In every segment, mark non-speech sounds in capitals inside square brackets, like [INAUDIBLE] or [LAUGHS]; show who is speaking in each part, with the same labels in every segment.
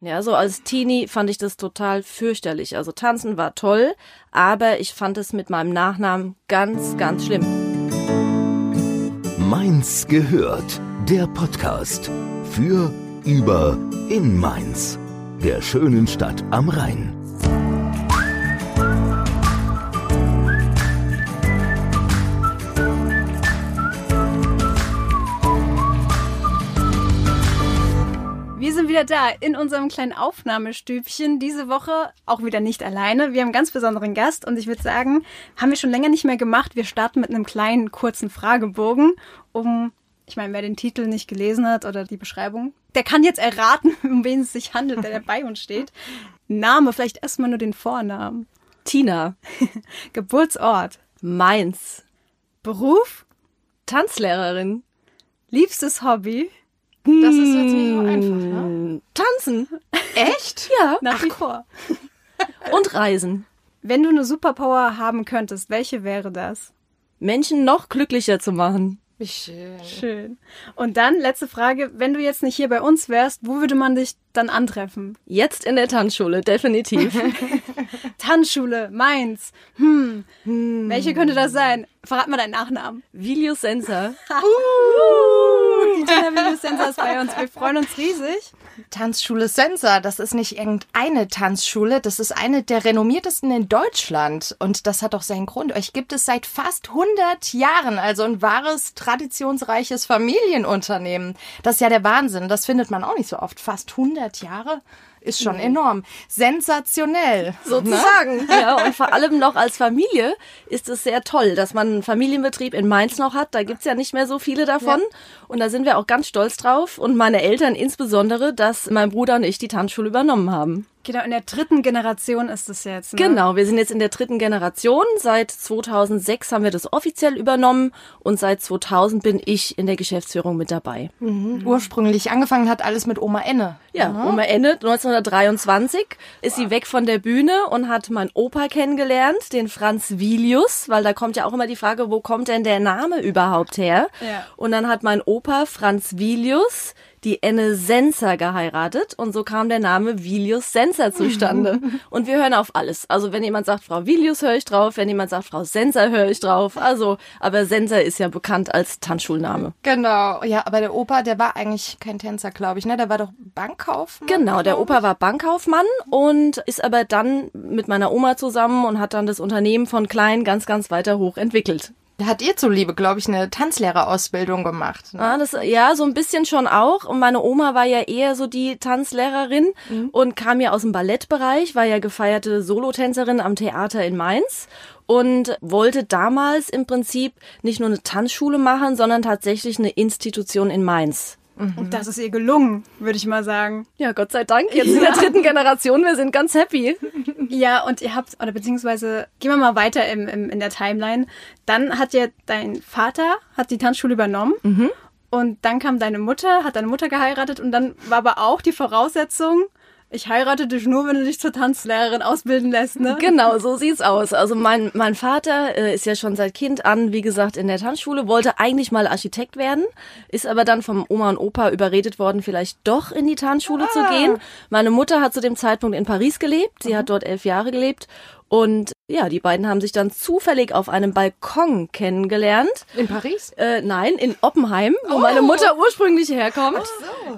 Speaker 1: Ja, so als Teenie fand ich das total fürchterlich. Also tanzen war toll, aber ich fand es mit meinem Nachnamen ganz, ganz schlimm.
Speaker 2: Mainz gehört, der Podcast für, über, in Mainz, der schönen Stadt am Rhein.
Speaker 3: Wieder da in unserem kleinen Aufnahmestübchen. Diese Woche auch wieder nicht alleine. Wir haben einen ganz besonderen Gast und ich würde sagen, haben wir schon länger nicht mehr gemacht. Wir starten mit einem kleinen, kurzen Fragebogen, um, ich meine, wer den Titel nicht gelesen hat oder die Beschreibung, der kann jetzt erraten, [LAUGHS] um wen es sich handelt, der bei uns steht. Name, vielleicht erstmal nur den Vornamen.
Speaker 1: Tina, [LAUGHS]
Speaker 3: Geburtsort,
Speaker 1: Mainz,
Speaker 3: Beruf,
Speaker 1: Tanzlehrerin,
Speaker 3: liebstes Hobby,
Speaker 4: Das ist jetzt nicht so einfach, ne?
Speaker 1: Hm, Tanzen
Speaker 4: Echt? [LAUGHS]
Speaker 1: ja,
Speaker 3: nach wie vor. [LAUGHS]
Speaker 1: und Reisen.
Speaker 3: Wenn du eine Superpower haben könntest, welche wäre das?
Speaker 1: Menschen noch glücklicher zu machen.
Speaker 4: Wie schön.
Speaker 3: Schön. Und dann, letzte Frage, wenn du jetzt nicht hier bei uns wärst, wo würde man dich dann antreffen?
Speaker 1: Jetzt in der Tanzschule, definitiv. [LAUGHS]
Speaker 3: Tanzschule, Mainz. Hm. Welche könnte das sein? Verrat mal deinen Nachnamen.
Speaker 1: Vilius Senser. [LAUGHS]
Speaker 3: Die Tina Vincenza ist bei uns. Wir freuen uns riesig.
Speaker 4: Tanzschule Sensor, das ist nicht irgendeine Tanzschule, das ist eine der renommiertesten in Deutschland. Und das hat auch seinen Grund. Euch gibt es seit fast 100 Jahren, also ein wahres, traditionsreiches Familienunternehmen. Das ist ja der Wahnsinn. Das findet man auch nicht so oft. Fast 100 Jahre ist schon enorm. Sensationell.
Speaker 1: Sozusagen. Ja, und vor allem noch als Familie ist es sehr toll, dass man einen Familienbetrieb in Mainz noch hat. Da gibt's ja nicht mehr so viele davon. Und da sind wir auch ganz stolz drauf. Und meine Eltern insbesondere, dass mein Bruder und ich die Tanzschule übernommen haben.
Speaker 3: Genau, in der dritten Generation ist es jetzt. Ne?
Speaker 1: Genau, wir sind jetzt in der dritten Generation. Seit 2006 haben wir das offiziell übernommen und seit 2000 bin ich in der Geschäftsführung mit dabei.
Speaker 4: Ursprünglich angefangen hat alles mit Oma Enne.
Speaker 1: Ja, Oma Ende 1923 ist sie weg von der Bühne und hat meinen Opa kennengelernt, den Franz Vilius, weil da kommt ja auch immer die Frage, wo kommt denn der Name überhaupt her?
Speaker 3: Ja.
Speaker 1: Und dann hat mein Opa Franz Vilius die Enne Senser geheiratet und so kam der Name Vilius Senser zustande. [LAUGHS] und wir hören auf alles. Also wenn jemand sagt Frau Vilius höre ich drauf, wenn jemand sagt Frau Senser höre ich drauf. Also, aber Senser ist ja bekannt als Tanzschulname.
Speaker 4: Genau. Ja, aber der Opa, der war eigentlich kein Tänzer, glaube ich, ne? Der war doch Bankkaufmann.
Speaker 1: Genau, der Opa war Bankkaufmann und ist aber dann mit meiner Oma zusammen und hat dann das Unternehmen von klein ganz, ganz weiter hoch entwickelt.
Speaker 4: Da hat ihr zuliebe, glaube ich, eine Tanzlehrerausbildung gemacht. Ne?
Speaker 1: Ah, das, ja, so ein bisschen schon auch. Und meine Oma war ja eher so die Tanzlehrerin und kam ja aus dem Ballettbereich, war ja gefeierte Solotänzerin am Theater in Mainz und wollte damals im Prinzip nicht nur eine Tanzschule machen, sondern tatsächlich eine Institution in Mainz.
Speaker 3: Und das ist ihr gelungen, würde ich mal sagen.
Speaker 1: Ja, Gott sei Dank, jetzt in der dritten Generation, wir sind ganz happy.
Speaker 3: Ja, und ihr habt, oder beziehungsweise, gehen wir mal weiter im, im, in der Timeline. Dann hat ja dein Vater, hat die Tanzschule übernommen. Und dann kam deine Mutter, hat deine Mutter geheiratet und dann war aber auch die Voraussetzung, ich heirate dich nur, wenn du dich zur Tanzlehrerin ausbilden lässt, ne?
Speaker 1: Genau, so sieht's aus. Also mein, mein Vater äh, ist ja schon seit Kind an, wie gesagt, in der Tanzschule, wollte eigentlich mal Architekt werden, ist aber dann vom Oma und Opa überredet worden, vielleicht doch in die Tanzschule zu gehen. Meine Mutter hat zu dem Zeitpunkt in Paris gelebt, sie hat dort elf Jahre gelebt und ja, die beiden haben sich dann zufällig auf einem Balkon kennengelernt.
Speaker 4: In Paris?
Speaker 1: Äh, nein, in Oppenheim, wo meine Mutter ursprünglich herkommt.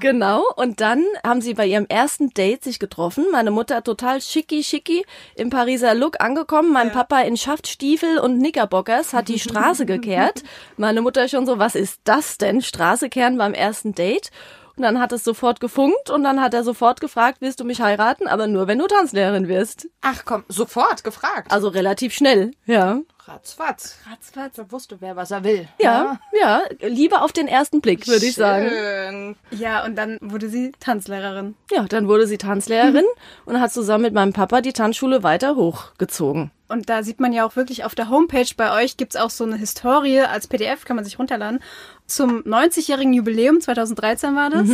Speaker 1: Genau. Und dann haben sie bei ihrem ersten Date sich getroffen. Meine Mutter total schicki schicki im Pariser Look angekommen. Mein Papa in Schaftstiefel und Knickerbockers hat die Straße gekehrt. [LAUGHS] Meine Mutter schon so, was ist das denn? Straße kehren beim ersten Date. Und dann hat es sofort gefunkt und dann hat er sofort gefragt, willst du mich heiraten? Aber nur, wenn du Tanzlehrerin wirst.
Speaker 4: Ach komm, sofort gefragt.
Speaker 1: Also relativ schnell, ja.
Speaker 4: Ratzfatz. Ratzfatz. Er wusste, wer was er will.
Speaker 1: Ja, ja, Liebe auf den ersten Blick, würde ich sagen.
Speaker 4: Schön.
Speaker 3: Ja, und dann wurde sie Tanzlehrerin.
Speaker 1: Ja, dann wurde sie Tanzlehrerin und hat zusammen mit meinem Papa die Tanzschule weiter hochgezogen.
Speaker 3: Und da sieht man ja auch wirklich auf der Homepage bei euch gibt's auch so eine Historie als PDF, kann man sich runterladen. Zum 90-jährigen Jubiläum, 2013 war das.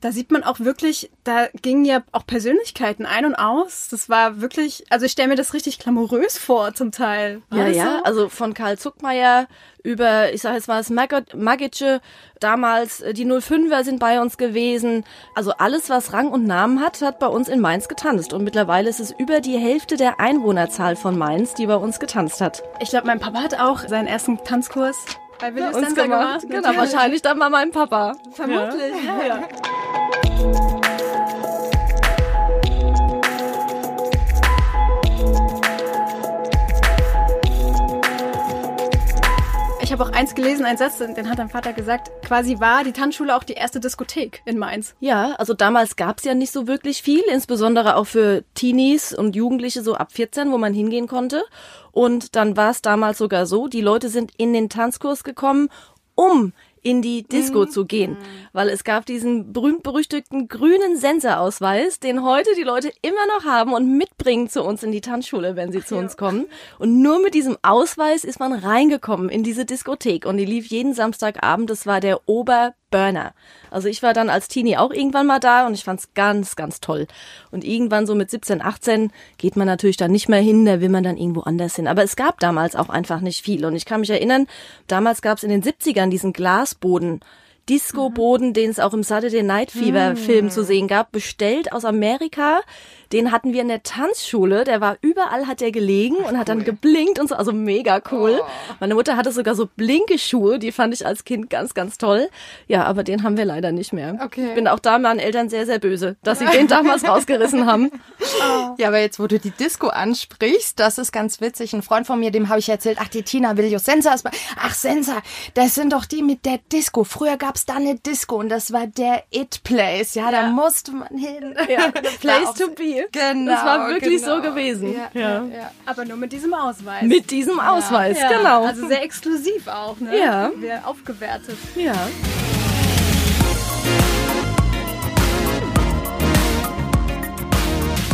Speaker 3: Da sieht man auch wirklich, da gingen ja auch Persönlichkeiten ein und aus. Das war wirklich, also ich stelle mir das richtig glamourös vor zum Teil.
Speaker 1: Ja,
Speaker 3: das
Speaker 1: ja,
Speaker 3: So?
Speaker 1: also von Karl Zuckmeier über, ich sage jetzt mal, das Mag- Magice, damals äh, die 05er sind bei uns gewesen. Also alles, was Rang und Namen hat, hat bei uns in Mainz getanzt. Und mittlerweile ist es über die Hälfte der Einwohnerzahl von Mainz, die bei uns getanzt hat.
Speaker 3: Ich glaube, mein Papa hat auch seinen ersten Tanzkurs bei Willi
Speaker 1: Uns
Speaker 3: Stenzer
Speaker 1: gemacht.
Speaker 3: gemacht.
Speaker 1: Genau, wahrscheinlich dann bei meinem Papa.
Speaker 3: Vermutlich, ja. ja. Ich habe auch eins gelesen, einen Satz, den hat dein Vater gesagt, quasi war die Tanzschule auch die erste Diskothek in Mainz.
Speaker 1: Ja, also damals gab's ja nicht so wirklich viel, insbesondere auch für Teenies und Jugendliche so ab 14, wo man hingehen konnte. Und dann war es damals sogar so, die Leute sind in den Tanzkurs gekommen, um in die Disco zu gehen, weil es gab diesen berühmt-berüchtigten grünen Senserausweis, den heute die Leute immer noch haben und mitbringen zu uns in die Tanzschule, wenn sie zu uns kommen. Und nur mit diesem Ausweis ist man reingekommen in diese Diskothek. Und die lief jeden Samstagabend. Das war der Oberburner. Also ich war dann als Teenie auch irgendwann mal da und ich fand's ganz, ganz toll. Und irgendwann so mit 17, 18 geht man natürlich dann nicht mehr hin, da will man dann irgendwo anders hin. Aber es gab damals auch einfach nicht viel. Und ich kann mich erinnern, damals gab's in den 70ern diesen Glasboden. Disco-Boden, den es auch im Saturday Night Fever Film zu sehen gab, bestellt aus Amerika. Den hatten wir in der Tanzschule. Der war überall, hat der gelegen und hat dann geblinkt und so. Also mega cool. Meine Mutter hatte sogar so blinke Schuhe. Die fand ich als Kind ganz, ganz toll. Ja, aber den haben wir leider nicht mehr.
Speaker 4: Okay.
Speaker 1: Ich bin auch da meinen Eltern sehr, sehr böse, dass sie den damals [LAUGHS] rausgerissen haben.
Speaker 4: Ja, aber jetzt, wo du die Disco ansprichst, das ist ganz witzig. Ein Freund von mir, dem habe ich erzählt, ach, die Tina Villius Sensa ist bei, ach, Sensa, das sind doch die mit der Disco. Früher gab's da eine Disco und das war der It-Place. Ja, da musste man hin.
Speaker 1: Ja, [LAUGHS] the place to
Speaker 4: so- Genau.
Speaker 1: Das war wirklich so
Speaker 4: genau.
Speaker 1: gewesen.
Speaker 4: Ja,
Speaker 1: Ja.
Speaker 4: ja. ja.
Speaker 3: Aber nur mit diesem Ausweis.
Speaker 1: Mit diesem Ausweis,
Speaker 3: ja,
Speaker 1: genau.
Speaker 3: Also sehr exklusiv auch, ne?
Speaker 1: Ja.
Speaker 3: Sehr aufgewertet.
Speaker 1: ja.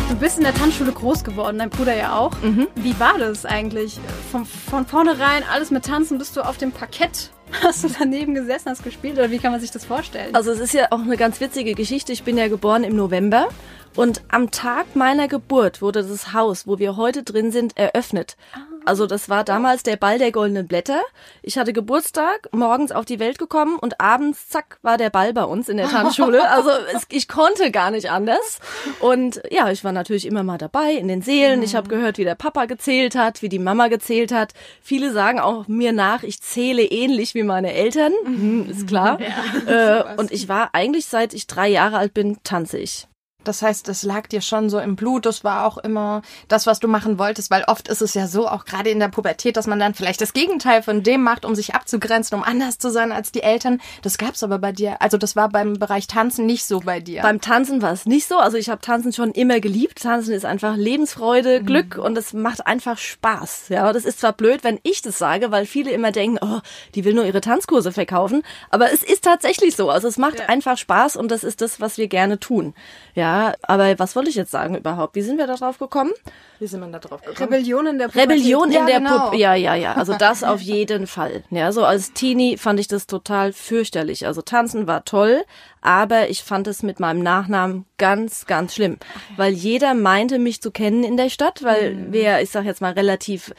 Speaker 3: Du bist in der Tanzschule groß geworden, dein Bruder ja auch.
Speaker 1: Mhm.
Speaker 3: Wie war das eigentlich? Von, von vornherein alles mit Tanzen, bist du auf dem Parkett? [LAUGHS] Hast du daneben gesessen, hast gespielt oder wie kann man sich das vorstellen?
Speaker 1: Also es ist ja auch eine ganz witzige Geschichte. Ich bin ja geboren im November und am Tag meiner Geburt wurde das Haus, wo wir heute drin sind, eröffnet. Also das war damals der Ball der goldenen Blätter. Ich hatte Geburtstag, morgens auf die Welt gekommen und abends, zack, war der Ball bei uns in der Tanzschule. [LAUGHS] Also es, ich konnte gar nicht anders. Und ja, ich war natürlich immer mal dabei in den Seelen. Ich habe gehört, wie der Papa gezählt hat, wie die Mama gezählt hat. Viele sagen auch mir nach, ich zähle ähnlich wie meine Eltern. Hm, ist klar. [LAUGHS] Äh, und ich war eigentlich, seit ich drei Jahre alt bin, tanze ich.
Speaker 4: Das heißt, das lag dir schon so im Blut. Das war auch immer das, was du machen wolltest, weil oft ist es ja so, auch gerade in der Pubertät, dass man dann vielleicht das Gegenteil von dem macht, um sich abzugrenzen, um anders zu sein als die Eltern. Das gab's aber bei dir. Also das war beim Bereich Tanzen nicht so bei dir.
Speaker 1: Beim Tanzen war es nicht so. Also ich habe Tanzen schon immer geliebt. Tanzen ist einfach Lebensfreude,
Speaker 4: Mhm.
Speaker 1: Glück und es macht einfach Spaß. Ja, das ist zwar blöd, wenn ich das sage, weil viele immer denken, oh, die will nur ihre Tanzkurse verkaufen. Aber es ist tatsächlich so. Also es macht einfach Spaß und das ist das, was wir gerne tun. Ja, aber was wollte ich jetzt sagen überhaupt? Wie sind wir da drauf gekommen?
Speaker 4: Wie sind wir da drauf gekommen?
Speaker 3: Rebellion in der Pubertät.
Speaker 1: Rebellion
Speaker 4: Ja,
Speaker 1: in der
Speaker 4: genau.
Speaker 1: Puppe. Ja, ja, ja. Also das auf jeden Fall. Ja, so als Teenie fand ich das total fürchterlich. Also tanzen war toll, aber ich fand es mit meinem Nachnamen ganz, ganz schlimm, weil jeder meinte mich zu kennen in der Stadt, weil
Speaker 3: Mhm.
Speaker 1: wir, ich sag jetzt mal relativ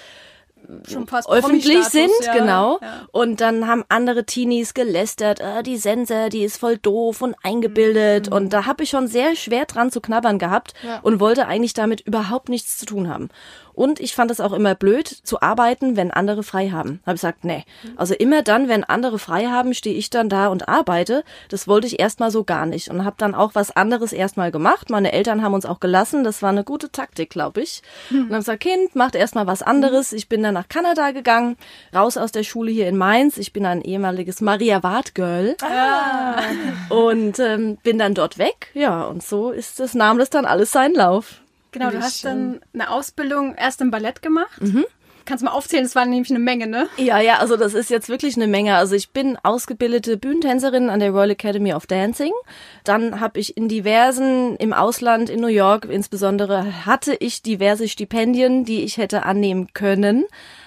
Speaker 3: Schon fast
Speaker 1: öffentlich sind,
Speaker 3: ja.
Speaker 1: genau.
Speaker 3: Ja.
Speaker 1: Und dann haben andere Teenies gelästert, ah, die Sense, die ist voll doof und eingebildet. Und da habe ich schon sehr schwer dran zu knabbern gehabt
Speaker 4: Ja.
Speaker 1: und wollte eigentlich damit überhaupt nichts zu tun haben. Und ich fand es auch immer blöd zu arbeiten, wenn andere frei haben. Habe ich gesagt, nee. Also immer dann, wenn andere frei haben, stehe ich dann da und arbeite. Das wollte ich erstmal so gar nicht und habe dann auch was anderes erstmal gemacht. Meine Eltern haben uns auch gelassen. Das war eine gute Taktik, glaube ich. Und haben gesagt, Kind, macht erstmal was anderes. Ich bin dann nach Kanada gegangen, raus aus der Schule hier in Mainz. Ich bin ein ehemaliges Maria Ward Girl und ähm, bin dann dort weg. Ja, und so ist das nahm das dann alles seinen Lauf.
Speaker 3: Genau, du hast dann eine Ausbildung erst im Ballett gemacht.
Speaker 1: Mhm.
Speaker 3: Kannst du mal aufzählen, das war nämlich eine Menge, ne?
Speaker 1: Ja, ja, also das ist jetzt wirklich eine Menge. Also ich bin ausgebildete Bühnentänzerin an der Royal Academy of Dancing. Dann habe ich in diversen, im Ausland, in New York insbesondere, hatte ich diverse Stipendien, die ich hätte annehmen können.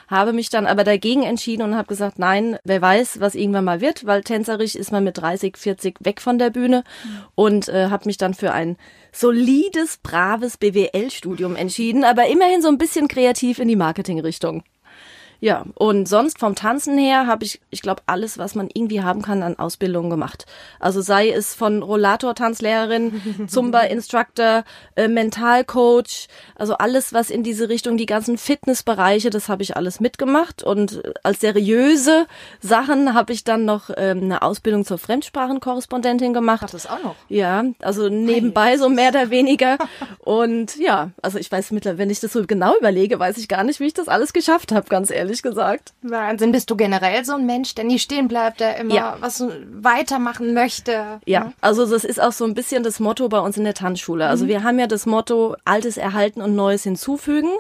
Speaker 1: Habe mich dann aber dagegen entschieden und habe gesagt, nein, wer weiß, was irgendwann mal wird, weil tänzerisch ist man mit 30, 40 weg von der Bühne und äh, habe mich dann für ein solides, braves BWL-Studium entschieden, aber immerhin so ein bisschen kreativ in die Marketingrichtung. Ja, und sonst vom Tanzen her habe ich, ich glaube, alles, was man irgendwie haben kann an Ausbildungen gemacht. Also sei es von Rollator-Tanzlehrerin, [LAUGHS] Zumba-Instructor, äh, Mentalcoach, also alles, was in diese Richtung, die ganzen Fitnessbereiche, das habe ich alles mitgemacht. Und als seriöse Sachen habe ich dann noch ähm, eine Ausbildung zur Fremdsprachenkorrespondentin gemacht.
Speaker 4: Hat das auch noch?
Speaker 1: Ja, also nebenbei so mehr oder weniger. Und ja, also ich weiß mittlerweile, wenn ich das so genau überlege, weiß ich gar nicht, wie ich das alles geschafft habe, ganz ehrlich gesagt.
Speaker 4: Wahnsinn. Bist du generell so ein Mensch, der nie stehen bleibt, der immer
Speaker 1: Ja.
Speaker 4: was weitermachen möchte?
Speaker 1: Ja, also das ist auch so ein bisschen das Motto bei uns in der Tanzschule. Also wir haben ja das Motto Altes erhalten und Neues hinzufügen.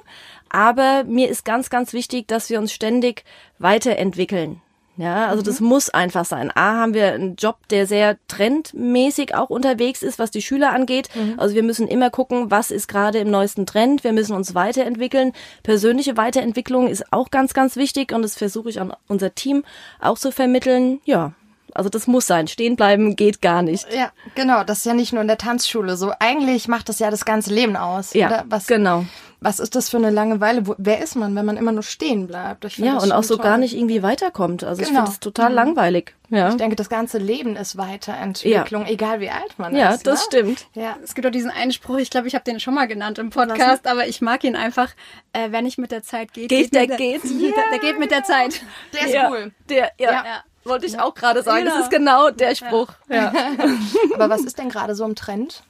Speaker 1: Aber mir ist ganz, ganz wichtig, dass wir uns ständig weiterentwickeln. Ja, also das muss einfach sein. A, haben wir einen Job, der sehr trendmäßig auch unterwegs ist, was die Schüler angeht. Also wir müssen immer gucken, was ist gerade im neuesten Trend. Wir müssen uns weiterentwickeln. Persönliche Weiterentwicklung ist auch ganz, ganz wichtig und das versuche ich an unser Team auch zu vermitteln. Ja, also das muss sein. Stehen bleiben geht gar nicht.
Speaker 4: Ja, genau. Das ist ja nicht nur in der Tanzschule so. Eigentlich macht das ja das ganze Leben aus.
Speaker 1: Ja,
Speaker 4: oder? Was,
Speaker 1: genau.
Speaker 4: Was ist das für eine Langeweile? Wo, wer ist man, wenn man immer nur stehen bleibt? Ich
Speaker 1: Ja, und auch so
Speaker 4: toll.
Speaker 1: gar nicht irgendwie weiterkommt. Also ich
Speaker 4: Genau.
Speaker 1: finde es total langweilig. Ja,
Speaker 4: Ich denke, das ganze Leben ist Weiterentwicklung, egal wie alt man
Speaker 1: ja
Speaker 4: ist.
Speaker 1: das
Speaker 4: ne?
Speaker 1: stimmt.
Speaker 3: Ja, es gibt auch diesen einen Spruch, ich glaube, ich habe den schon mal genannt im Podcast, aber ich mag ihn einfach. Äh, wer nicht mit der Zeit geht,
Speaker 1: Geht, der
Speaker 3: mit
Speaker 1: geht. [LAUGHS]
Speaker 3: Der, der geht mit der Zeit.
Speaker 4: Der ist
Speaker 1: ja,
Speaker 4: cool.
Speaker 1: Der, ja,
Speaker 3: Ja.
Speaker 1: Wollte ich auch gerade sagen. Das
Speaker 3: Genau.
Speaker 1: ist genau der Spruch. Ja.
Speaker 4: Aber was ist denn gerade so im Trend?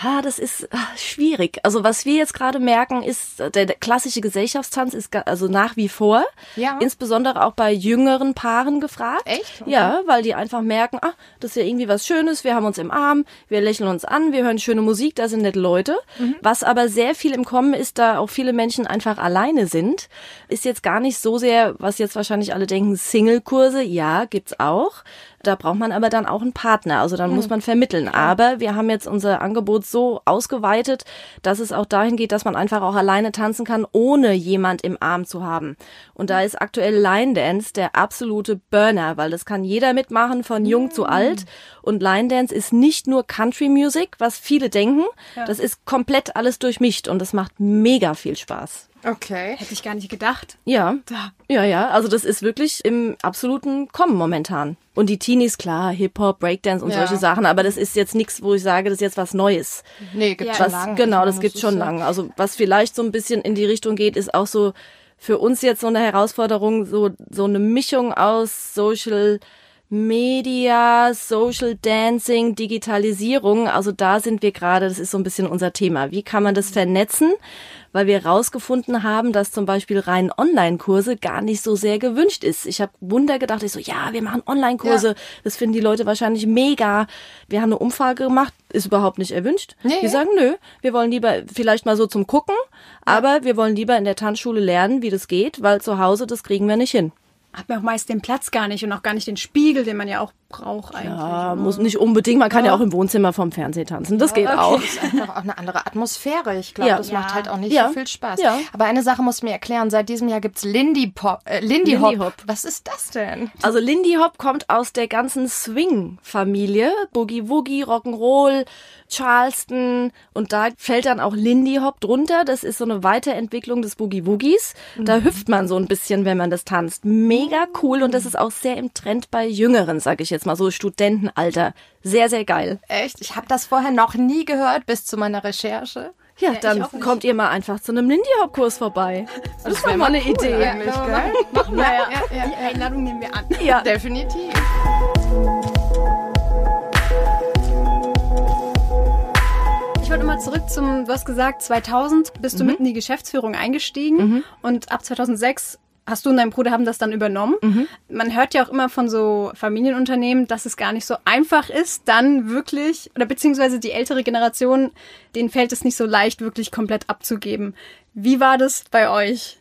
Speaker 1: Ha, das ist ah, schwierig. Also was wir jetzt gerade merken, ist äh, der, klassische Gesellschaftstanz ist also nach wie vor,
Speaker 4: Ja.
Speaker 1: insbesondere auch bei jüngeren Paaren gefragt.
Speaker 4: Echt? Okay.
Speaker 1: Ja, weil die einfach merken, ah, das ist ja irgendwie was Schönes. Wir haben uns im Arm, wir lächeln uns an, wir hören schöne Musik, da sind nette Leute.
Speaker 4: Mhm.
Speaker 1: Was aber sehr viel im Kommen ist, da auch viele Menschen einfach alleine sind, ist jetzt gar nicht so sehr, was jetzt wahrscheinlich alle denken, Single-Kurse. Ja, gibt's auch. Da braucht man aber dann auch einen Partner, also dann muss man vermitteln. Aber wir haben jetzt unser Angebot so ausgeweitet, dass es auch dahin geht, dass man einfach auch alleine tanzen kann, ohne jemand im Arm zu haben. Und da ist aktuell Line Dance der absolute Burner, weil das kann jeder mitmachen, von jung zu alt. Und Line Dance ist nicht nur Country Music, was viele denken. Das ist komplett alles durchmischt und das macht mega viel Spaß.
Speaker 4: Okay.
Speaker 3: Hätte ich gar nicht gedacht.
Speaker 1: Ja.
Speaker 3: Da.
Speaker 1: Ja, ja, also das ist wirklich im absoluten Kommen momentan. Und die Teenies, klar, Hip-Hop, Breakdance und
Speaker 4: Ja.
Speaker 1: solche Sachen, aber das ist jetzt nichts, wo ich sage, das ist jetzt was Neues.
Speaker 4: Nee, gibt's
Speaker 3: Ja.
Speaker 4: schon lange.
Speaker 1: genau, das
Speaker 4: ist
Speaker 1: schon
Speaker 4: ja-
Speaker 1: lange. Also was vielleicht so ein bisschen in die Richtung geht, ist auch so für uns jetzt so eine Herausforderung, so, so eine Mischung aus Social Media, Social Dancing, Digitalisierung. Also da sind wir gerade, das ist so ein bisschen unser Thema. Wie kann man das vernetzen? Weil wir rausgefunden haben, dass zum Beispiel rein Online-Kurse gar nicht so sehr gewünscht ist. Ich habe Wunder gedacht, ich so, ja, wir machen Online-Kurse.
Speaker 4: Ja.
Speaker 1: Das finden die Leute wahrscheinlich mega. Wir haben eine Umfrage gemacht, ist überhaupt nicht erwünscht.
Speaker 4: Nee.
Speaker 1: Wir sagen, nö, wir wollen lieber vielleicht mal so zum Gucken, aber wir wollen lieber in der Tanzschule lernen, wie das geht, weil zu Hause, das kriegen wir nicht hin.
Speaker 3: Hat man auch meist den Platz gar nicht und auch gar nicht den Spiegel, den man ja auch braucht eigentlich.
Speaker 1: Ja, muss nicht unbedingt, man kann ja auch im Wohnzimmer vom Fernseher tanzen, das geht auch.
Speaker 4: Das ist einfach auch eine andere Atmosphäre. Ich glaube,
Speaker 1: Ja.
Speaker 4: das
Speaker 3: Ja.
Speaker 4: macht halt auch nicht
Speaker 1: Ja.
Speaker 4: so viel Spaß.
Speaker 1: Ja.
Speaker 4: Aber eine Sache muss mir erklären. Seit diesem Jahr gibt's Lindy Pop, äh, Lindy,
Speaker 1: Lindy
Speaker 4: Hop.
Speaker 1: Hop.
Speaker 4: Was ist das denn?
Speaker 1: Also Lindy Hop kommt aus der ganzen Swing-Familie, Boogie Woogie, Rock'n'Roll, Charleston und da fällt dann auch Lindy Hop drunter. Das ist so eine Weiterentwicklung des Boogie Woogies. Da hüpft man so ein bisschen, wenn man das tanzt. Mega cool und das ist auch sehr im Trend bei Jüngeren, sag ich jetzt mal so Studentenalter. Sehr, sehr geil.
Speaker 4: Echt? Ich habe das vorher noch nie gehört bis zu meiner Recherche.
Speaker 1: Ja,
Speaker 3: ich
Speaker 1: dann kommt ihr mal einfach zu einem Lindy Hop Kurs vorbei. Das ist doch mal eine Idee.
Speaker 4: Eigentlich, gell?
Speaker 3: Machen wir ja.
Speaker 4: ja, ja,
Speaker 3: Die Einladung nehmen wir an.
Speaker 1: Ja.
Speaker 4: Definitiv.
Speaker 3: Ich wollte mal zurück zum, du hast gesagt, 2000 bist du
Speaker 1: Mhm.
Speaker 3: mitten in die Geschäftsführung eingestiegen und ab 2006 hast du und dein Bruder haben das dann übernommen.
Speaker 1: Mhm.
Speaker 3: Man hört ja auch immer von so Familienunternehmen, dass es gar nicht so einfach ist, dann wirklich, oder beziehungsweise die ältere Generation, denen fällt es nicht so leicht, wirklich komplett abzugeben. Wie war das bei euch?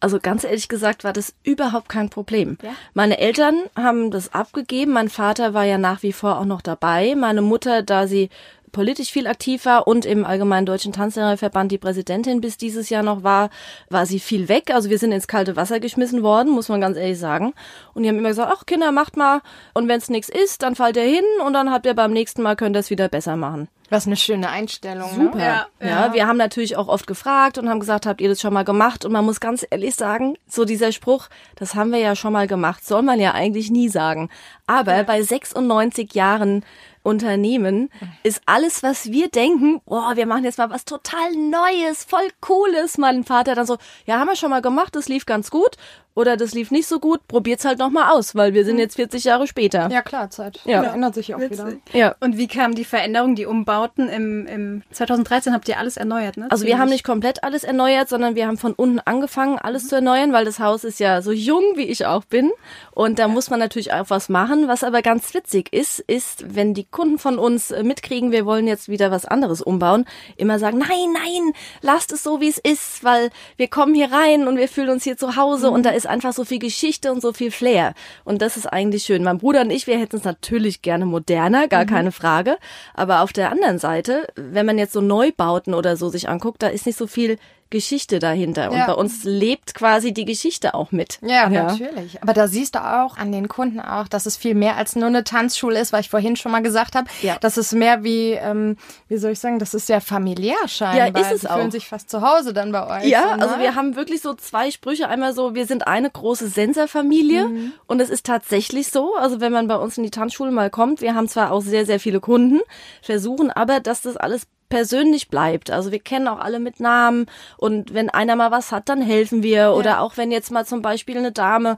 Speaker 1: Also ganz ehrlich gesagt war das überhaupt kein Problem.
Speaker 3: Ja?
Speaker 1: Meine Eltern haben das abgegeben. Mein Vater war ja nach wie vor auch noch dabei. Meine Mutter, da sie politisch viel aktiv war und im Allgemeinen Deutschen Tanzlehrerverband die Präsidentin bis dieses Jahr noch war, war sie viel weg. Also wir sind ins kalte Wasser geschmissen worden, muss man ganz ehrlich sagen. Und die haben immer gesagt, ach Kinder, macht mal. Und wenn es nichts ist, dann fallt ihr hin und dann habt ihr beim nächsten Mal könnt ihr es wieder besser machen.
Speaker 4: Was eine schöne Einstellung.
Speaker 1: Super.
Speaker 4: Ne?
Speaker 1: Ja, ja, wir haben natürlich auch oft gefragt und haben gesagt, habt ihr das schon mal gemacht? Und man muss ganz ehrlich sagen, so dieser Spruch, das haben wir ja schon mal gemacht, soll man ja eigentlich nie sagen. Aber ja. bei 96 Jahren Unternehmen ist alles, was wir denken, boah, wir machen jetzt mal was total Neues, voll Cooles. Mein Vater dann so, ja, haben wir schon mal gemacht, das lief ganz gut oder das lief nicht so gut, probiert's halt nochmal aus, weil wir sind mhm. jetzt 40 Jahre später.
Speaker 4: Ja, klar, Zeit. Ja. ja ändert sich auch Witzig. wieder.
Speaker 3: Ja. Und wie kam die Veränderung, die Umbauten im, im 2013 habt ihr alles erneuert, ne?
Speaker 1: Also Ziemlich. wir haben nicht komplett alles erneuert, sondern wir haben von unten angefangen, alles mhm. zu erneuern, weil das Haus ist ja so jung, wie ich auch bin. Und da ja. muss man natürlich auch was machen. Was aber ganz witzig ist, ist, wenn die Kunden von uns äh, mitkriegen, wir wollen jetzt wieder was anderes umbauen, immer sagen, nein, nein, lasst es so, wie es ist, weil wir kommen hier rein und wir fühlen uns hier zu Hause mhm. und da ist einfach so viel Geschichte und so viel Flair. Und das ist eigentlich schön. Mein Bruder und ich, wir hätten es natürlich gerne moderner, gar mhm. keine Frage. Aber auf der anderen Seite, wenn man jetzt so Neubauten oder so sich anguckt, da ist nicht so viel Geschichte dahinter. Und ja. bei uns lebt quasi die Geschichte auch mit.
Speaker 4: Ja, ja, natürlich. Aber da siehst du auch an den Kunden auch, dass es viel mehr als nur eine Tanzschule ist, weil ich vorhin schon mal gesagt habe, ja. dass es mehr wie, ähm, wie soll ich sagen, das ist sehr familiär scheinbar.
Speaker 1: Ja, ist es
Speaker 4: Sie
Speaker 1: auch.
Speaker 4: fühlen sich fast zu Hause dann bei euch.
Speaker 1: Ja, so, also wir haben wirklich so zwei Sprüche. Einmal so, wir sind eine große Sensorfamilie mhm. und es ist tatsächlich so. Also wenn man bei uns in die Tanzschule mal kommt, wir haben zwar auch sehr, sehr viele Kunden, versuchen aber, dass das alles persönlich bleibt. Also wir kennen auch alle mit Namen und wenn einer mal was hat, dann helfen wir. Ja. Oder auch wenn jetzt mal zum Beispiel eine Dame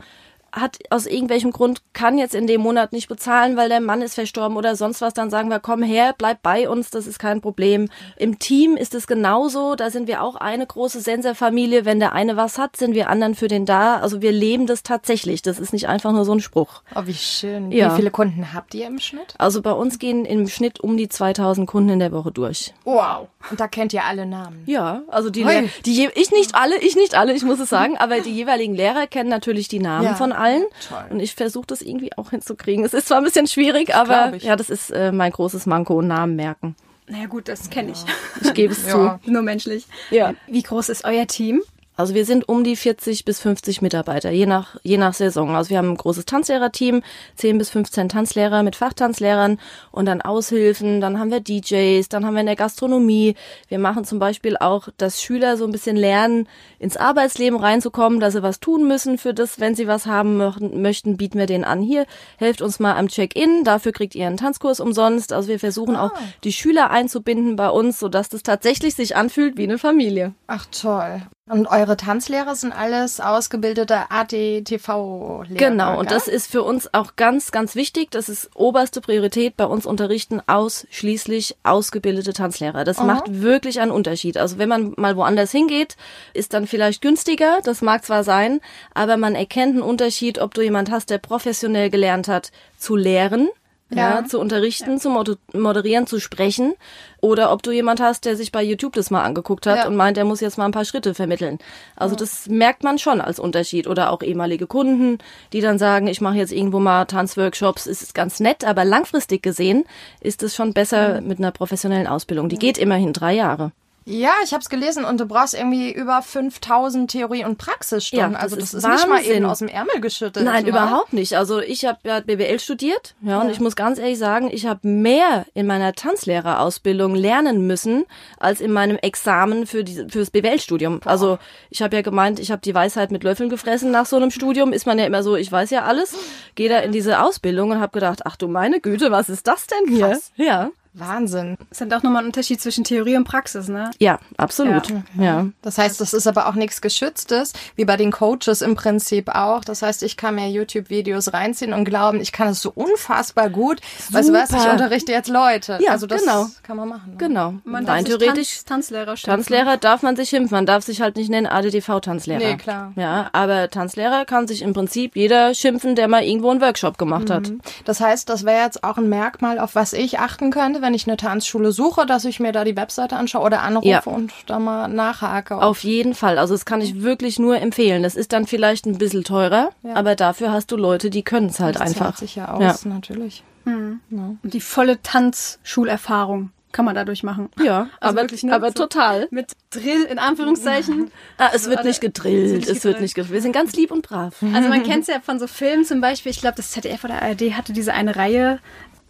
Speaker 1: hat aus irgendwelchem Grund, kann jetzt in dem Monat nicht bezahlen, weil der Mann ist verstorben oder sonst was, dann sagen wir, komm her, bleib bei uns, das ist kein Problem. Im Team ist es genauso, da sind wir auch eine große Sensorfamilie. Wenn der eine was hat, sind wir anderen für den da. Also wir leben das tatsächlich. Das ist nicht einfach nur so ein Spruch.
Speaker 4: Oh, wie schön. Ja. Wie viele Kunden habt ihr im Schnitt?
Speaker 1: Also bei uns gehen im Schnitt um die 2000 Kunden in der Woche durch.
Speaker 4: Wow. Und da kennt ihr alle Namen.
Speaker 1: Ja, also die, Lehrer, die ich nicht alle, ich nicht alle, ich muss es sagen, aber die jeweiligen Lehrer kennen natürlich die Namen ja. von allen. Toll. Und ich versuche das irgendwie auch hinzukriegen. Es ist zwar ein bisschen schwierig, aber ja, das ist äh, mein großes Manko, Namen merken.
Speaker 3: Naja gut, das kenne ich.
Speaker 1: Ich gebe es [LAUGHS] ja.
Speaker 3: zu. Nur menschlich.
Speaker 1: Ja.
Speaker 3: Wie groß ist euer Team?
Speaker 1: Also wir sind um die 40 bis 50 Mitarbeiter, je nach, je nach Saison. Also wir haben ein großes Tanzlehrerteam, 10 bis 15 Tanzlehrer mit Fachtanzlehrern und dann Aushilfen, dann haben wir DJs, dann haben wir in der Gastronomie. Wir machen zum Beispiel auch, dass Schüler so ein bisschen lernen, ins Arbeitsleben reinzukommen, dass sie was tun müssen für das, wenn sie was haben möchten, bieten wir denen an. Hier, helft uns mal am Check-in, dafür kriegt ihr einen Tanzkurs umsonst. Also wir versuchen ah. auch die Schüler einzubinden bei uns, sodass das tatsächlich sich anfühlt wie eine Familie.
Speaker 4: Ach toll. Und eure Tanzlehrer sind alles ausgebildete ADTV-Lehrer.
Speaker 1: Genau, und das ist für uns auch ganz, ganz wichtig. Das ist oberste Priorität. Bei uns unterrichten ausschließlich ausgebildete Tanzlehrer. Das Aha. macht wirklich einen Unterschied. Also wenn man mal woanders hingeht, ist dann vielleicht günstiger. Das mag zwar sein, aber man erkennt einen Unterschied, ob du jemand hast, der professionell gelernt hat, zu lehren ja, zu unterrichten, ja. zu moderieren, zu sprechen. Oder ob du jemand hast, der sich bei YouTube das mal angeguckt hat ja. und meint, er muss jetzt mal ein paar Schritte vermitteln. Also das merkt man schon als Unterschied. Oder auch ehemalige Kunden, die dann sagen, ich mache jetzt irgendwo mal Tanzworkshops, ist ganz nett, aber langfristig gesehen ist es schon besser mit einer professionellen Ausbildung. Die geht immerhin drei Jahre.
Speaker 4: Ja, ich habe es gelesen und du brauchst irgendwie über 5000 Theorie- und Praxisstunden. Ja, das also das ist, ist nicht mal eben aus dem Ärmel geschüttelt.
Speaker 1: Nein, oder? überhaupt nicht. Also ich habe ja BWL studiert ja, ja, und ich muss ganz ehrlich sagen, ich habe mehr in meiner Tanzlehrerausbildung lernen müssen als in meinem Examen für die, fürs BWL-Studium. Also ich habe ja gemeint, ich habe die Weisheit mit Löffeln gefressen nach so einem Studium. Ist man ja immer so, ich weiß ja alles. Gehe da in diese Ausbildung und habe gedacht, ach du meine Güte, was ist das denn hier? Krass.
Speaker 4: Ja. Wahnsinn.
Speaker 3: Es ist dann doch nochmal ein Unterschied zwischen Theorie und Praxis, ne?
Speaker 1: Ja, absolut. Ja. ja.
Speaker 4: Das heißt, das ist aber auch nichts Geschütztes, wie bei den Coaches im Prinzip auch. Das heißt, ich kann mir YouTube-Videos reinziehen und glauben, ich kann es so unfassbar gut. Super. Weißt du was, ich unterrichte jetzt Leute.
Speaker 1: Ja,
Speaker 4: also das
Speaker 1: genau.
Speaker 4: kann man machen. Ne?
Speaker 1: Genau.
Speaker 3: Man Rein theoretisch. Tanz, Tanzlehrer
Speaker 1: schimpfen. Tanzlehrer darf man sich schimpfen. Man darf sich halt nicht nennen ADTV-Tanzlehrer.
Speaker 4: Nee, klar.
Speaker 1: Ja, aber Tanzlehrer kann sich im Prinzip jeder schimpfen, der mal irgendwo einen Workshop gemacht mhm. hat.
Speaker 4: Das heißt, das wäre jetzt auch ein Merkmal, auf was ich achten könnte, wenn ich eine Tanzschule Schule suche, dass ich mir da die Webseite anschaue oder anrufe ja. und da mal nachhake.
Speaker 1: Auf jeden Fall. Also das kann ich wirklich nur empfehlen. Das ist dann vielleicht ein bisschen teurer, ja. aber dafür hast du Leute, die können es halt
Speaker 4: das
Speaker 1: einfach.
Speaker 4: Das sich ja aus, ja. natürlich.
Speaker 3: Mhm. Die volle Tanzschulerfahrung. kann man dadurch machen.
Speaker 1: Ja,
Speaker 3: Also
Speaker 1: aber,
Speaker 3: wirklich, ne,
Speaker 1: aber
Speaker 3: so-
Speaker 1: total.
Speaker 3: Mit Drill in Anführungszeichen. [LAUGHS]
Speaker 1: Ah, es wird
Speaker 3: alle-
Speaker 1: nicht gedrillt,
Speaker 3: nicht
Speaker 1: es wird nicht gedrillt. Wir sind ganz lieb und brav.
Speaker 3: Also man kennt es ja von so Filmen zum Beispiel. Ich glaube, das ZDF oder ARD hatte diese eine Reihe,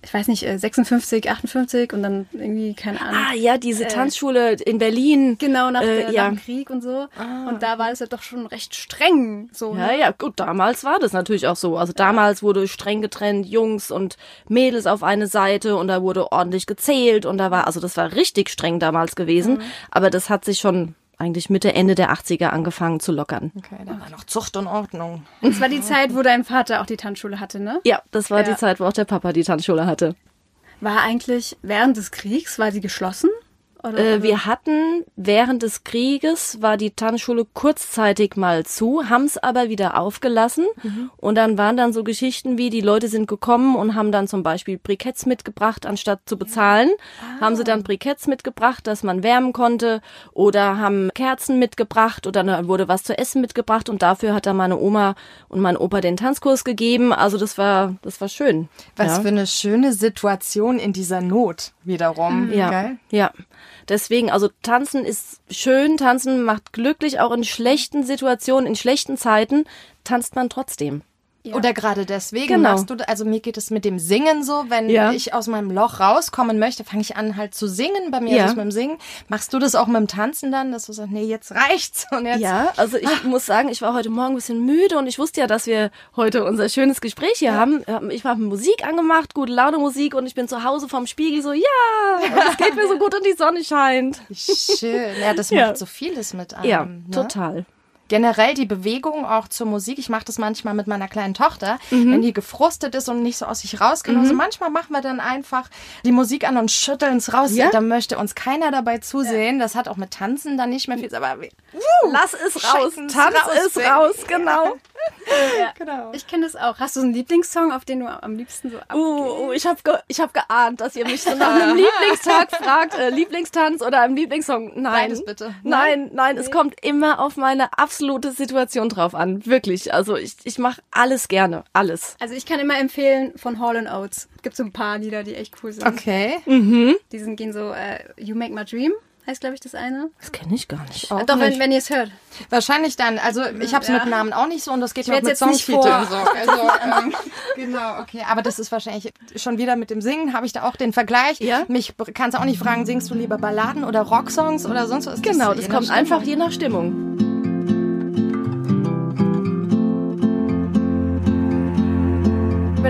Speaker 3: ich weiß nicht, äh, 56, 58 und dann irgendwie, keine Ahnung.
Speaker 1: Ah ja, diese Tanzschule in Berlin.
Speaker 3: Genau, nach,
Speaker 1: Äh,
Speaker 3: der,
Speaker 1: ja.
Speaker 3: dem Krieg und so. Und da war es ja doch schon recht streng. So,
Speaker 1: Ja,
Speaker 3: ne?
Speaker 1: ja, gut, damals war das natürlich auch so. Also damals wurde streng getrennt, Jungs und Mädels auf eine Seite und da wurde ordentlich gezählt und da war, also das war richtig streng damals gewesen.
Speaker 3: Mhm.
Speaker 1: Aber das hat sich schon eigentlich Mitte, Ende der 80er angefangen zu lockern.
Speaker 4: Okay, da war noch Zucht und Ordnung.
Speaker 3: Und es war die Zeit, wo dein Vater auch die Tanzschule hatte, ne?
Speaker 1: Ja, das war
Speaker 3: Ja.
Speaker 1: die Zeit, wo auch der Papa die Tanzschule hatte.
Speaker 3: War eigentlich während des Kriegs, war sie geschlossen?
Speaker 1: Äh, wir hatten während des Krieges war die Tanzschule kurzzeitig mal zu, haben's aber wieder aufgelassen. Und dann waren dann so Geschichten wie, die Leute sind gekommen und haben dann zum Beispiel Briketts mitgebracht, anstatt zu bezahlen. Haben sie dann Briketts mitgebracht, dass man wärmen konnte. Oder haben Kerzen mitgebracht oder dann wurde was zu essen mitgebracht. Und dafür hat dann meine Oma und mein Opa den Tanzkurs gegeben. Also das war, das war schön.
Speaker 4: Was
Speaker 1: ja.
Speaker 4: für eine schöne Situation in dieser Not wiederum.
Speaker 1: Ja,
Speaker 4: Gell?
Speaker 1: ja. Deswegen, also tanzen ist schön, tanzen macht glücklich, auch in schlechten Situationen, in schlechten Zeiten tanzt man trotzdem.
Speaker 4: Oder gerade deswegen
Speaker 1: Genau.
Speaker 4: machst du, also mir geht es mit dem Singen so, wenn
Speaker 1: Ja.
Speaker 4: ich aus meinem Loch rauskommen möchte, fange ich an halt zu singen. Bei mir
Speaker 1: Ja.
Speaker 4: ist es mit dem Singen. Machst du das auch mit dem Tanzen dann, dass du sagst, nee, jetzt reicht's und jetzt
Speaker 1: Ja, also ich muss sagen, ich war heute Morgen ein bisschen müde und ich wusste ja, dass wir heute unser schönes Gespräch hier haben. Ich habe Musik angemacht, gute Laune Musik und ich bin zu Hause vorm Spiegel so, ja, es geht mir so [LAUGHS] gut und die Sonne scheint.
Speaker 4: schön. Ja, das [LAUGHS]
Speaker 1: Ja.
Speaker 4: macht so vieles mit einem.
Speaker 1: Ja,
Speaker 4: ne?
Speaker 1: total.
Speaker 4: Generell die Bewegung auch zur Musik. Ich mache das manchmal mit meiner kleinen Tochter,
Speaker 1: Mhm.
Speaker 4: wenn die gefrustet ist und nicht so aus sich raus kann. Also manchmal machen wir dann einfach die Musik an und schütteln es raus.
Speaker 1: Ja.
Speaker 4: Da möchte uns keiner dabei zusehen. Das hat auch mit Tanzen dann nicht mehr viel. Aber wir-
Speaker 1: Lass es raus, tanz
Speaker 4: raus, ey.
Speaker 1: raus, genau.
Speaker 4: Genau.
Speaker 3: Ich kenne das auch. Hast du so einen Lieblingssong, auf den du am liebsten so
Speaker 1: Uh, uh, ich habe ge ich hab geahnt, dass ihr mich so nach einem [LAUGHS] Lieblingstag fragt, äh, Lieblingstanz oder einem Lieblingssong. Nein,
Speaker 4: Beides bitte.
Speaker 1: Nein, nein, es kommt immer auf meine absolute Situation drauf an. Wirklich. Also ich, ich mache alles gerne. Alles.
Speaker 3: Also ich kann immer empfehlen von Hall Oates. Gibt so ein paar Lieder, die echt cool sind.
Speaker 4: Okay.
Speaker 3: Die sind gehen so äh, You Make My Dream heißt glaube ich das eine.
Speaker 1: Das kenne ich gar nicht.
Speaker 4: Auch
Speaker 3: Doch wenn,
Speaker 4: nicht.
Speaker 3: wenn ihr es hört.
Speaker 4: Wahrscheinlich dann. Also ich habe es
Speaker 3: Ja.
Speaker 4: mit Namen auch nicht so und das geht ja auch mit
Speaker 3: jetzt nicht
Speaker 4: Songtiteln
Speaker 3: vor-
Speaker 4: so. Also, [LAUGHS] ähm, genau, okay. Aber das ist wahrscheinlich schon wieder mit dem Singen, habe ich da auch den Vergleich.
Speaker 1: Ja.
Speaker 4: Mich kannst du auch nicht fragen, singst du lieber Balladen oder Rocksongs oder sonst was?
Speaker 1: Genau, das
Speaker 4: nach
Speaker 1: kommt
Speaker 4: Stimmung.
Speaker 1: einfach je nach Stimmung.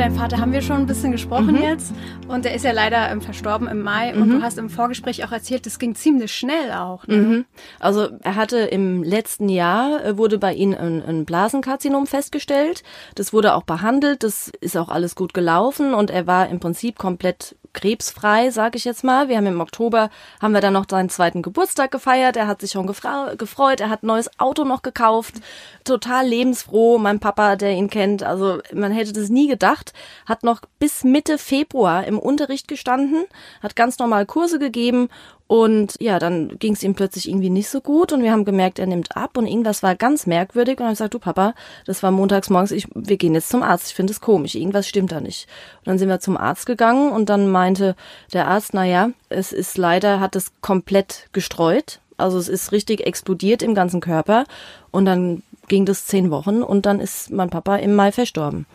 Speaker 3: Deinen Vater haben wir schon ein bisschen gesprochen
Speaker 1: Mhm.
Speaker 3: jetzt. Und der ist ja leider ähm, verstorben im Mai. Und du hast im Vorgespräch auch erzählt, das ging ziemlich schnell auch. Ne?
Speaker 1: Mhm. Also er hatte im letzten Jahr, äh, wurde bei ihm ein, ein Blasenkarzinom festgestellt. Das wurde auch behandelt, das ist auch alles gut gelaufen und er war im Prinzip komplett krebsfrei, sage ich jetzt mal. Wir haben im Oktober, haben wir dann noch seinen zweiten Geburtstag gefeiert. Er hat sich schon gefreut, er hat ein neues Auto noch gekauft. Total lebensfroh, mein Papa, der ihn kennt. Also man hätte das nie gedacht. Hat noch bis Mitte Februar im Unterricht gestanden, hat ganz normal Kurse gegeben und ja, dann ging es ihm plötzlich irgendwie nicht so gut und wir haben gemerkt, er nimmt ab und irgendwas war ganz merkwürdig und dann gesagt, du Papa, das war montags morgens, ich, wir gehen jetzt zum Arzt, ich finde es komisch, irgendwas stimmt da nicht. Und dann sind wir zum Arzt gegangen und dann meinte der Arzt, na ja, es ist leider, hat es komplett gestreut, also es ist richtig explodiert im ganzen Körper und dann ging das zehn Wochen und dann ist mein Papa im Mai verstorben.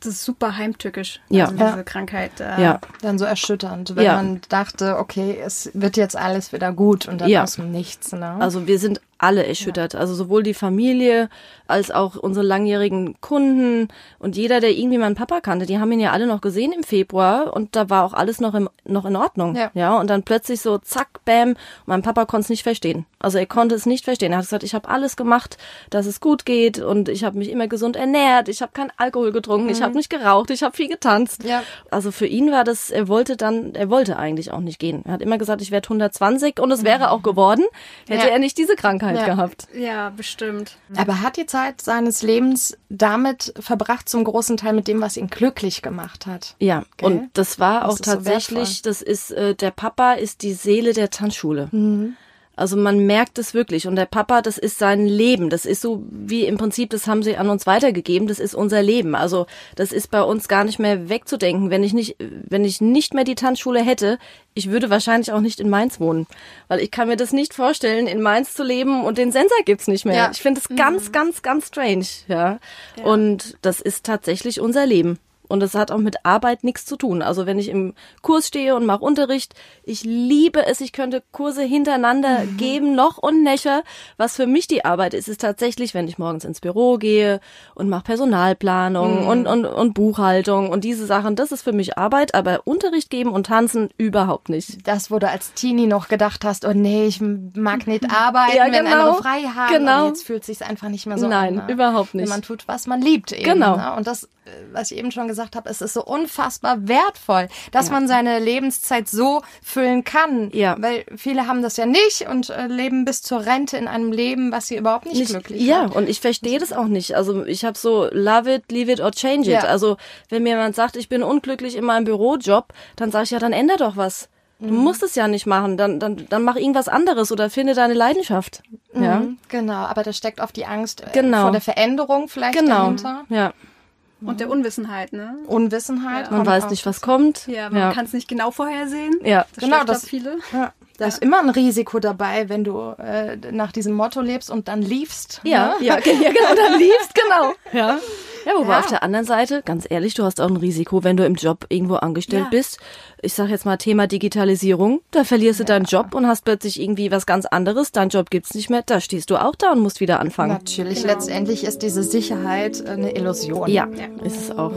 Speaker 3: Das ist super heimtückisch.
Speaker 1: Ja.
Speaker 3: Also diese
Speaker 4: Ja.
Speaker 3: Krankheit. Äh,
Speaker 1: Ja.
Speaker 4: Dann so erschütternd, wenn
Speaker 1: Ja.
Speaker 4: man dachte, okay, es wird jetzt alles wieder gut und dann
Speaker 1: Ja.
Speaker 4: aus dem Nichts. Ne?
Speaker 1: Also wir sind alle erschüttert. Also sowohl die Familie als auch unsere langjährigen Kunden und jeder, der irgendwie meinen Papa kannte, die haben ihn ja alle noch gesehen im Februar und da war auch alles noch, im, noch in Ordnung.
Speaker 4: Ja.
Speaker 1: und dann plötzlich so zack, bam, und mein Papa konnte es nicht verstehen. Also er konnte es nicht verstehen. Er hat gesagt, ich habe alles gemacht, dass es gut geht und ich habe mich immer gesund ernährt, ich habe keinen Alkohol getrunken, ich habe nicht geraucht, ich habe viel getanzt.
Speaker 4: Ja.
Speaker 1: Also für ihn war das, er wollte dann, er wollte eigentlich auch nicht gehen. Er hat immer gesagt, ich werde 120 und es wäre auch geworden, hätte
Speaker 4: Ja.
Speaker 1: er nicht diese Krankheit
Speaker 4: Ja.
Speaker 1: gehabt.
Speaker 3: ja, bestimmt.
Speaker 4: Aber hat die Zeit seines Lebens damit verbracht, zum großen Teil mit dem, was ihn glücklich gemacht hat?
Speaker 1: Ja,
Speaker 4: Gell?
Speaker 1: und das war
Speaker 4: Das
Speaker 1: auch
Speaker 4: ist so
Speaker 1: tatsächlich, das ist, äh, der Papa ist die Seele der Tanzschule. Also man merkt es wirklich. Und der Papa, das ist sein Leben. Das ist so wie im Prinzip, das haben sie an uns weitergegeben. Das ist unser Leben. Also das ist bei uns gar nicht mehr wegzudenken. Wenn ich nicht, wenn ich nicht mehr die Tanzschule hätte, ich würde wahrscheinlich auch nicht in Mainz wohnen. Weil ich kann mir das nicht vorstellen, in Mainz zu leben und den Sensor gibt's nicht mehr.
Speaker 4: Ja.
Speaker 1: Ich finde es ganz, ganz, ganz strange. Ja. Und das ist tatsächlich unser Leben. Und das hat auch mit Arbeit nichts zu tun. Also wenn ich im Kurs stehe und mache Unterricht, ich liebe es, ich könnte Kurse hintereinander geben, noch und nöcher. Was für mich die Arbeit ist, ist tatsächlich, wenn ich morgens ins Büro gehe und mache Personalplanung und, und, und Buchhaltung und diese Sachen, das ist für mich Arbeit, aber Unterricht geben und tanzen überhaupt nicht.
Speaker 4: Das, wo du als Teenie noch gedacht hast, oh nee, ich mag nicht [LAUGHS] arbeiten,
Speaker 1: Ja,
Speaker 4: wenn
Speaker 1: genau.
Speaker 4: andere frei haben.
Speaker 1: Genau.
Speaker 4: Und jetzt fühlt sich's einfach nicht mehr so
Speaker 1: Nein,
Speaker 4: an. ne?
Speaker 1: überhaupt nicht.
Speaker 4: Wenn man tut, was man liebt eben.
Speaker 1: Genau.
Speaker 4: Ne? Und das, was ich eben schon gesagt habe, es ist so unfassbar wertvoll, dass man seine Lebenszeit so füllen kann.
Speaker 1: Ja.
Speaker 4: Weil viele haben das ja nicht und äh, leben bis zur Rente in einem Leben, was sie überhaupt nicht,
Speaker 1: nicht,
Speaker 4: glücklich
Speaker 1: ja,
Speaker 4: macht.
Speaker 1: und ich verstehe das auch nicht. Also ich habe so love it, leave it or change it.
Speaker 4: Ja.
Speaker 1: Also wenn mir jemand sagt, ich bin unglücklich in meinem Bürojob, dann sage ich ja, dann änder doch was. Du
Speaker 4: Mhm.
Speaker 1: musst es ja nicht machen, dann, dann, dann mach irgendwas anderes oder finde deine Leidenschaft. Ja,
Speaker 4: Mhm, Genau, aber da steckt oft die Angst äh,
Speaker 1: Genau.
Speaker 4: vor der Veränderung vielleicht
Speaker 1: genau.
Speaker 4: dahinter.
Speaker 1: Ja,
Speaker 3: Und der Unwissenheit, ne?
Speaker 4: Unwissenheit.
Speaker 1: man
Speaker 4: kommt
Speaker 1: weiß nicht, was kommt.
Speaker 3: Ja, man
Speaker 1: ja.
Speaker 3: kann es nicht genau vorhersehen.
Speaker 1: ja.
Speaker 3: Das
Speaker 4: Genau, das-
Speaker 3: viele.
Speaker 4: Ja, da ist immer ein Risiko dabei, wenn du äh, nach diesem Motto lebst und dann liefst.
Speaker 1: Ja,
Speaker 4: ne?
Speaker 1: ja, ge- ja, genau, dann [LAUGHS] liebst, genau. Ja. Ja, wobei
Speaker 4: Ja.
Speaker 1: auf der anderen Seite, ganz ehrlich, du hast auch ein Risiko, wenn du im Job irgendwo angestellt
Speaker 3: Ja.
Speaker 1: bist. Ich sag jetzt mal Thema Digitalisierung, da verlierst du deinen Job und hast plötzlich irgendwie was ganz anderes, dein Job gibt's nicht mehr, da stehst du auch da und musst wieder anfangen.
Speaker 4: Natürlich, letztendlich ist diese Sicherheit eine Illusion.
Speaker 1: Ja, ist es auch.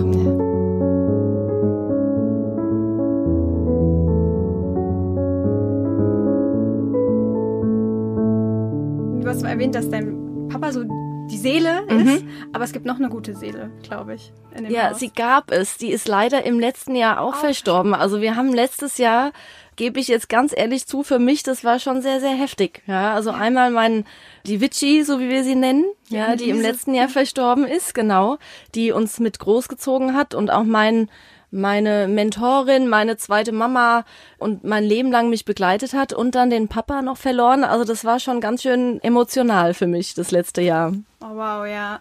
Speaker 3: Du hast erwähnt, dass dein Papa so die Seele ist, aber es gibt noch eine gute Seele, glaube ich.
Speaker 1: Ja,
Speaker 3: Haus.
Speaker 1: sie gab es. Die ist leider im letzten Jahr auch verstorben. Also wir haben letztes Jahr, gebe ich jetzt ganz ehrlich zu, für mich, das war schon sehr, sehr heftig. Ja, also einmal mein, die Vici, so wie wir sie nennen, ja, die im letzten Jahr verstorben ist, genau, die uns mit großgezogen hat und auch mein, meine Mentorin, meine zweite Mama und mein Leben lang mich begleitet hat und dann den Papa noch verloren. Also das war schon ganz schön emotional für mich, das letzte Jahr.
Speaker 3: Oh, wow, ja.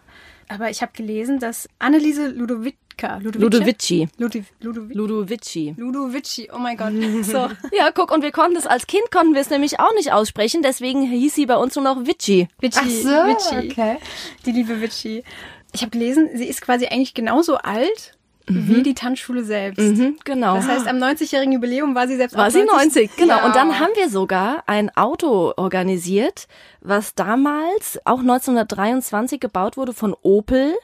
Speaker 3: Aber ich habe gelesen, dass Anneliese Ludovica?
Speaker 1: Ludovici.
Speaker 3: Ludi, Ludovic,
Speaker 1: Ludovici.
Speaker 3: Ludovici, oh mein Gott. [LAUGHS] So.
Speaker 1: Ja, guck, und wir konnten es als Kind, konnten wir es nämlich auch nicht aussprechen, deswegen hieß sie bei uns nur noch Vici.
Speaker 3: Vici,
Speaker 4: Ach so,
Speaker 3: Vici,
Speaker 4: okay.
Speaker 3: die liebe Vici. Ich habe gelesen, sie ist quasi eigentlich genauso alt wie die Tanzschule selbst.
Speaker 1: Mhm, genau.
Speaker 3: Das heißt, am 90-jährigen Jubiläum war sie selbst
Speaker 1: war
Speaker 3: auch
Speaker 1: sie 90, genau.
Speaker 4: Ja.
Speaker 1: Und dann haben wir sogar ein Auto organisiert, was damals auch 1923 gebaut wurde von Opel.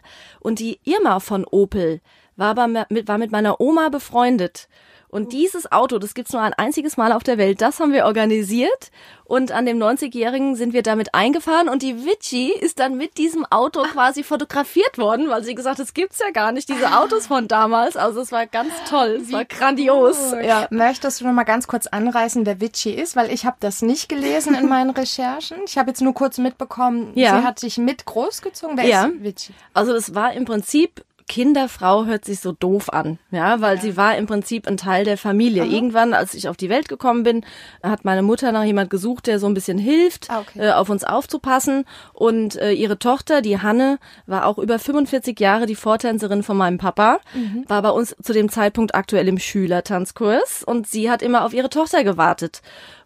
Speaker 1: Und die Irma von Opel war, aber mit, war mit meiner Oma befreundet. Und dieses Auto, das gibt's nur ein einziges Mal auf der Welt, das haben wir organisiert. Und an dem 90-Jährigen sind wir damit eingefahren und die Vici ist dann mit diesem Auto quasi fotografiert worden, weil sie gesagt hat, es gibt's ja gar nicht, diese Autos von damals. Also es war ganz toll, es war grandios. Ja.
Speaker 4: Möchtest du noch mal ganz kurz anreißen, wer Vici ist? Weil ich habe das nicht gelesen in meinen Recherchen. Ich habe jetzt nur kurz mitbekommen,
Speaker 1: Ja.
Speaker 4: sie hat sich mit großgezogen. Wer
Speaker 1: Ja.
Speaker 4: ist Vici?
Speaker 1: Also das war im Prinzip Kinderfrau hört sich so doof an, ja, weil sie war im Prinzip ein Teil der Familie. Irgendwann, als ich auf die Welt gekommen bin, hat meine Mutter nach jemand gesucht, der so ein bisschen hilft,
Speaker 4: Ah, okay.
Speaker 1: äh, auf uns aufzupassen. Und äh, ihre Tochter, die Hanne, war auch über 45 Jahre die Vortänzerin von meinem Papa,
Speaker 4: Mhm.
Speaker 1: war bei uns zu dem Zeitpunkt aktuell im Schülertanzkurs und sie hat immer auf ihre Tochter gewartet.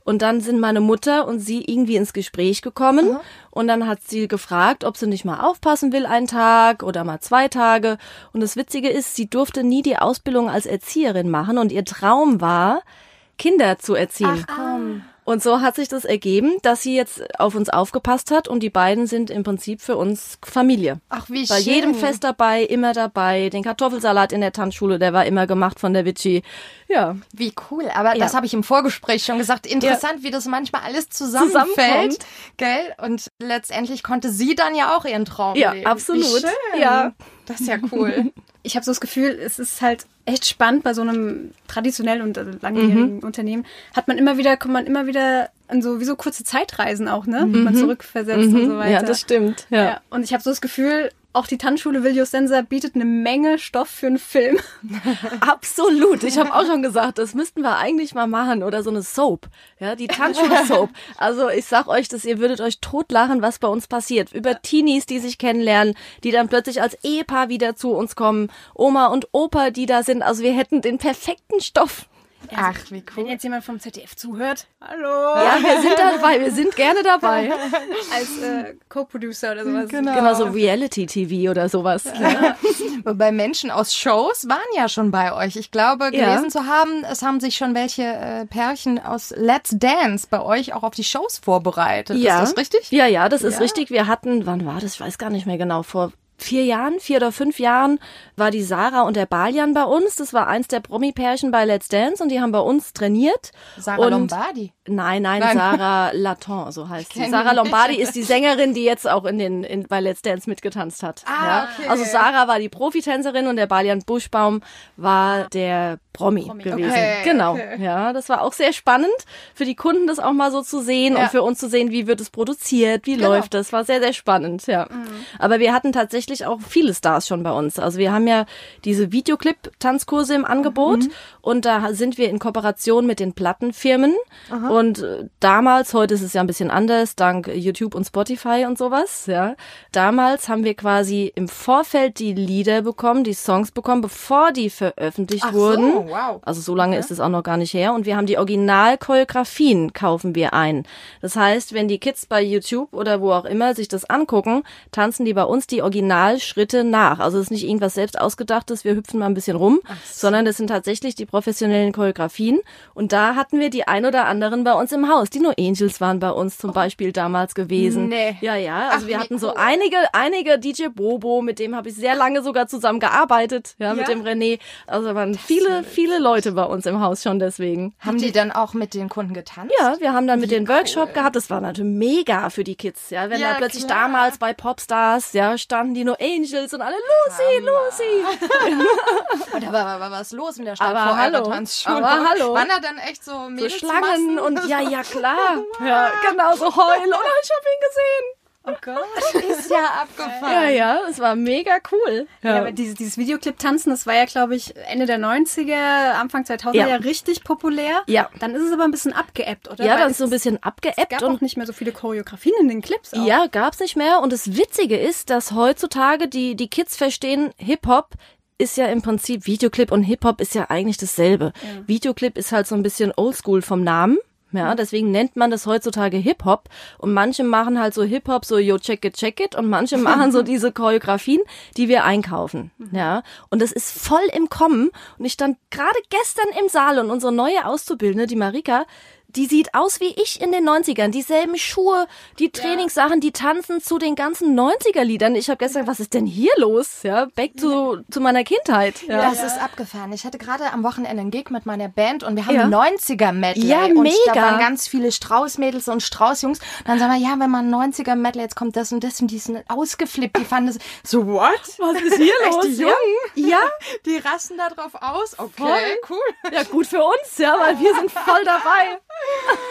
Speaker 1: Und dann sind meine Mutter und sie irgendwie ins Gespräch gekommen. Und dann hat sie gefragt, ob sie nicht mal aufpassen will einen Tag oder mal zwei Tage. Und das Witzige ist, sie durfte nie die Ausbildung als Erzieherin machen. Und ihr Traum war, Kinder zu erziehen.
Speaker 4: Komm.
Speaker 1: Und so hat sich das ergeben, dass sie jetzt auf uns aufgepasst hat und die beiden sind im Prinzip für uns Familie.
Speaker 4: Ach, wie
Speaker 1: Bei
Speaker 4: schön.
Speaker 1: jedem Fest dabei, immer dabei. Den Kartoffelsalat in der Tanzschule, der war immer gemacht von der Vici. Ja.
Speaker 4: Wie cool. Aber das
Speaker 1: Ja.
Speaker 4: habe ich im Vorgespräch schon gesagt. Interessant, wie das manchmal alles zusammenfällt. Gell? Und letztendlich konnte sie dann ja auch ihren Traum
Speaker 1: Ja,
Speaker 4: leben.
Speaker 1: absolut.
Speaker 4: Wie schön.
Speaker 1: Ja.
Speaker 4: Das ist ja cool. [LAUGHS]
Speaker 3: Ich habe so das Gefühl, es ist halt echt spannend bei so einem traditionellen und also langjährigen Unternehmen. Hat man immer wieder, kommt man immer wieder an so wie so kurze Zeitreisen auch, ne? Wo man zurückversetzt und so weiter.
Speaker 1: Ja, das stimmt. Ja.
Speaker 3: Ja. Und ich habe so das Gefühl, auch die Tanzschule Viljus Sensa bietet eine Menge Stoff für einen Film. [LAUGHS]
Speaker 1: Absolut. Ich habe auch schon gesagt, das müssten wir eigentlich mal machen oder so eine Soap. Ja, die Tanzschule-Soap. [LAUGHS] Also ich sag euch, dass ihr würdet euch totlachen, was bei uns passiert. Über Teenies, die sich kennenlernen, die dann plötzlich als Ehepaar wieder zu uns kommen. Oma und Opa, die da sind. Also wir hätten den perfekten Stoff.
Speaker 4: Ach, wie
Speaker 3: Wenn
Speaker 4: cool.
Speaker 3: jetzt jemand vom ZDF zuhört, hallo,
Speaker 1: Ja, wir sind dabei. Wir sind gerne dabei. [LAUGHS]
Speaker 3: als äh, Co-Producer oder sowas.
Speaker 1: Genau, so Reality-TV oder sowas. Ja.
Speaker 4: Wobei Menschen aus Shows waren ja schon bei euch. Ich glaube,
Speaker 1: Ja.
Speaker 4: gelesen zu haben, es haben sich schon welche äh, Pärchen aus Let's Dance bei euch auch auf die Shows vorbereitet.
Speaker 1: Ja.
Speaker 4: Ist das richtig?
Speaker 1: Ja, ja, das ist richtig. Wir hatten, wann war das? Ich weiß gar nicht mehr genau. Vor vier Jahren, vier oder fünf Jahren war die Sarah und der Balian bei uns. Das war eins der Promi-Pärchen bei Let's Dance und die haben bei uns trainiert.
Speaker 4: Sarah
Speaker 1: und
Speaker 4: Lombardi.
Speaker 1: Nein, nein,
Speaker 4: Nein.
Speaker 1: Sarah Laton, so heißt sie. Sarah Lombardi ist die Sängerin, die jetzt auch in den in, bei Let's Dance mitgetanzt hat.
Speaker 4: Ah,
Speaker 1: ja.
Speaker 4: okay.
Speaker 1: Also Sarah war die Profitänzerin und der Balian Buschbaum war der Promi, gewesen.
Speaker 4: Okay,
Speaker 1: genau.
Speaker 4: okay.
Speaker 1: Ja, das war auch sehr spannend für die Kunden, das auch mal so zu sehen
Speaker 4: Ja.
Speaker 1: und für uns zu sehen, wie wird es produziert, wie
Speaker 4: Genau.
Speaker 1: läuft das. War sehr, sehr spannend, ja. Aber wir hatten tatsächlich auch viele Stars schon bei uns. Also wir haben ja diese Videoclip-Tanzkurse im Angebot und da sind wir in Kooperation mit den Plattenfirmen. Und äh, damals, heute ist es ja ein bisschen anders, dank YouTube und Spotify und sowas, ja. Damals haben wir quasi im Vorfeld die Lieder bekommen, die Songs bekommen, bevor die veröffentlicht
Speaker 4: Ach so,
Speaker 1: wurden.
Speaker 4: wow.
Speaker 1: Also so lange ist es auch noch gar nicht her. Und wir haben die Originalchoreografien kaufen wir ein. Das heißt, wenn die Kids bei YouTube oder wo auch immer sich das angucken, tanzen die bei uns die Originalschritte nach. Also es ist nicht irgendwas selbst ausgedachtes, wir hüpfen mal ein bisschen rum, sondern das sind tatsächlich die professionellen Choreografien. Und da hatten wir die ein oder anderen bei uns im Haus. Die No Angels waren bei uns zum Beispiel damals gewesen.
Speaker 4: Nee.
Speaker 1: Ja, ja. Also
Speaker 4: Ach,
Speaker 1: wir
Speaker 4: wie
Speaker 1: hatten so
Speaker 4: cool.
Speaker 1: einige, einige DJ Bobo, mit dem habe ich sehr lange sogar zusammen gearbeitet, ja, mit
Speaker 3: Ja?
Speaker 1: dem René. Also waren viele, viele Leute bei uns im Haus schon deswegen.
Speaker 4: Haben die dann auch mit den Kunden getanzt?
Speaker 1: Ja, wir haben dann mit den Workshop gehabt. Das war natürlich mega für die Kids, ja. Wenn
Speaker 4: Ja,
Speaker 1: da plötzlich
Speaker 4: klar.
Speaker 1: damals bei Popstars, ja, standen die nur Angels und alle Lucy, Lucy. [LAUGHS]
Speaker 4: Und da war, war was los in der Stadt
Speaker 1: Aber
Speaker 4: vor
Speaker 1: hallo.
Speaker 4: Tanzschule.
Speaker 1: Aber hallo.
Speaker 4: Waren da dann echt so
Speaker 1: So
Speaker 4: Mädels
Speaker 1: Schlangen und ja, ja, klar. [LAUGHS] Ja, genau, so heulen. Oder ich hab ihn gesehen.
Speaker 3: Oh Gott. [LAUGHS]
Speaker 4: ist ja abgefahren.
Speaker 1: Ja, ja, es war mega cool.
Speaker 3: Ja, aber dieses, dieses Videoclip-Tanzen, das war ja, glaube ich, Ende der 90er, Anfang 2000er
Speaker 1: Ja.
Speaker 3: ja, richtig populär.
Speaker 1: Ja.
Speaker 3: Dann ist es aber ein bisschen abgeebbt, oder?
Speaker 1: Ja,
Speaker 3: Weil
Speaker 1: dann ist so ein bisschen
Speaker 3: es
Speaker 1: abgeebbt
Speaker 3: gab
Speaker 1: und
Speaker 3: auch nicht mehr so viele Choreografien in den Clips. Auch.
Speaker 1: Ja, gab's nicht mehr. Und das Witzige ist, dass heutzutage die, die Kids verstehen, Hip-Hop ist ja im Prinzip Videoclip und Hip-Hop ist ja eigentlich dasselbe. Videoclip ist halt so ein bisschen oldschool vom Namen. Ja, deswegen nennt man das heutzutage Hip-Hop. Und manche machen halt so Hip-Hop, so yo, check it, check it. Und manche [LAUGHS] machen so diese Choreografien, die wir einkaufen. Ja, und das ist voll im Kommen. Und ich stand gerade gestern im Saal und unsere neue Auszubildende, die Marika, die sieht aus wie ich in den 90ern. Dieselben Schuhe, die Trainingssachen, die tanzen zu den ganzen 90er-Liedern. Ich habe gestern, was ist denn hier los? Ja, back to, zu meiner Kindheit. Ja.
Speaker 4: Das ist abgefahren. Ich hatte gerade am Wochenende einen Gig mit meiner Band und wir haben
Speaker 1: Ja.
Speaker 4: 90er Medley.
Speaker 1: Ja,
Speaker 4: und
Speaker 1: mega.
Speaker 4: Da waren ganz viele Straußmädels und Straußjungs. Und dann sagen wir, ja, wenn man 90er Medley, jetzt kommt das und das und die sind ausgeflippt. Die fanden das [LAUGHS] so, what?
Speaker 1: Was ist hier
Speaker 4: Echt,
Speaker 1: los?
Speaker 4: die Jungen?
Speaker 1: Ja,
Speaker 4: Die rasten da drauf aus. Okay,
Speaker 1: Voll.
Speaker 4: cool.
Speaker 1: ja, gut für uns, ja, weil wir sind voll dabei. [LAUGHS]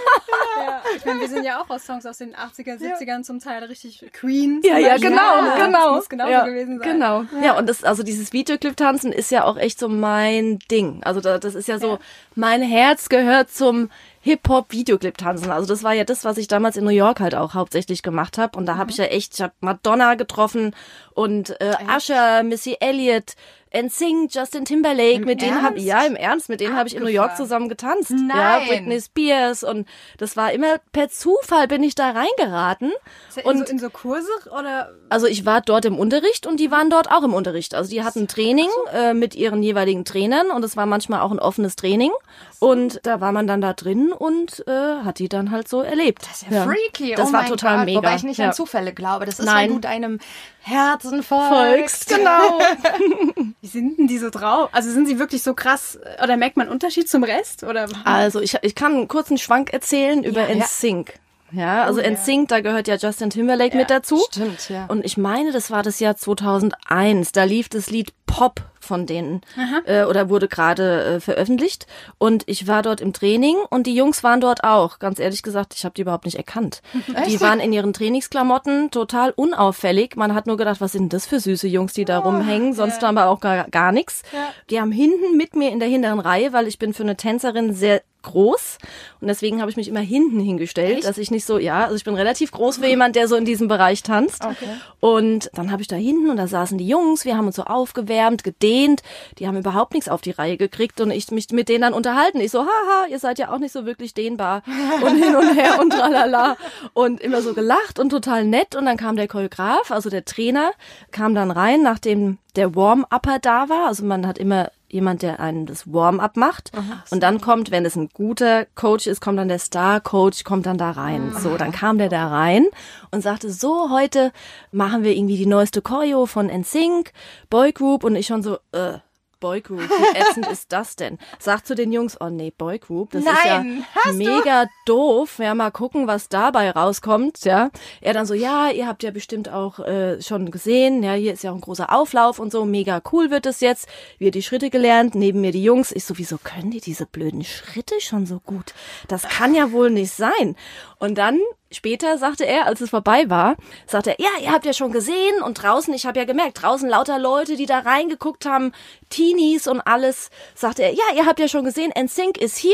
Speaker 3: Ja. Ich meine, wir sind ja auch aus Songs aus den 80er, 70ern zum Teil richtig Queen.
Speaker 1: Ja, ja,
Speaker 3: Beispiel.
Speaker 1: genau,
Speaker 3: Das
Speaker 1: genau.
Speaker 3: muss genauso
Speaker 1: ja,
Speaker 3: gewesen sein.
Speaker 1: Genau. Ja, und das, also dieses Videoclip-Tanzen ist ja auch echt so mein Ding. Also da, das ist ja so, mein Herz gehört zum Hip-Hop-Videoclip-Tanzen. Also das war ja das, was ich damals in New York halt auch hauptsächlich gemacht habe. Und da habe ich ja echt, ich habe Madonna getroffen und äh, Usher, Missy Elliott, NSYNC, Justin Timberlake, mit denen habe ja im Ernst, mit denen habe ich in New York zusammen getanzt. Ja,
Speaker 4: Nein.
Speaker 1: Britney Spears und das war immer per Zufall bin ich da reingeraten.
Speaker 3: Er
Speaker 1: Und
Speaker 3: in, so, in so Kurse oder
Speaker 1: also ich war dort im Unterricht und die waren dort auch im Unterricht. Also die hatten Training äh, mit ihren jeweiligen Trainern und es war manchmal auch ein offenes Training. Und da war man dann da drin und äh, hat die dann halt so erlebt.
Speaker 4: Das ist ja, freaky.
Speaker 1: Das
Speaker 4: oh
Speaker 1: war total
Speaker 4: Gott.
Speaker 1: mega.
Speaker 4: Wobei ich nicht
Speaker 1: ja.
Speaker 4: an Zufälle glaube. Das ist,
Speaker 1: Nein.
Speaker 4: weil du deinem Herzen folgst.
Speaker 1: Folgst, genau. [LAUGHS]
Speaker 3: wie sind denn die so drauf? Also sind sie wirklich so krass oder merkt man einen Unterschied zum Rest oder?
Speaker 1: Also ich, ich kann einen kurzen Schwank erzählen über
Speaker 4: Ja, ja.
Speaker 1: NSYNC. Ja, also NSYNC, da gehört ja Justin Timberlake mit dazu.
Speaker 4: Stimmt, ja.
Speaker 1: Und ich meine, das war das Jahr 2001. Da lief das Lied Pop von denen äh, oder wurde gerade äh, veröffentlicht. Und ich war dort im Training und die Jungs waren dort auch. Ganz ehrlich gesagt, ich habe die überhaupt nicht erkannt. Die waren in ihren Trainingsklamotten total unauffällig. Man hat nur gedacht, was sind das für süße Jungs, die da rumhängen? Sonst haben wir auch gar, gar nichts. Die haben hinten mit mir in der hinteren Reihe, weil ich bin für eine Tänzerin sehr groß. Und deswegen habe ich mich immer hinten hingestellt, dass ich nicht so, ja, also ich bin relativ groß für jemand, der so in diesem Bereich tanzt. Und dann habe ich da hinten und da saßen die Jungs, wir haben uns so aufgewärmt, gedehnt, die haben überhaupt nichts auf die Reihe gekriegt und ich mich mit denen dann unterhalten. Ich so, haha, ihr seid ja auch nicht so wirklich dehnbar. Und hin und her und tralala. Und immer so gelacht und total nett. Und dann kam der Choreograf, also der Trainer, kam dann rein, nachdem der Warm-Upper da war, also man hat immer jemand, der einen das Warm-up macht. Und dann kommt, wenn es ein guter Coach ist, kommt dann der Star-Coach, kommt dann da rein. So, dann kam der da rein und sagte, so, heute machen wir irgendwie die neueste Choreo von NSYNC, Boygroup und ich schon so, äh, Boygroup, wie [LAUGHS] ätzend ist das denn? Sagt zu den Jungs, oh nee, Boygroup, das
Speaker 4: Nein,
Speaker 1: ist ja mega doof. Ja, mal gucken, was dabei rauskommt, ja. Er dann so, ja, ihr habt ja bestimmt auch äh, schon gesehen, ja, hier ist ja auch ein großer Auflauf und so, mega cool wird es jetzt. Wir die Schritte gelernt, neben mir die Jungs. Ich so, wieso können die diese blöden Schritte schon so gut? Das kann ja wohl nicht sein. Und dann Später sagte er, als es vorbei war, sagte er, ja, ihr habt ja schon gesehen und draußen, ich habe ja gemerkt, draußen lauter Leute, die da reingeguckt haben, Teenies und alles, sagte er, ja, ihr habt ja schon gesehen, NSYNC ist hier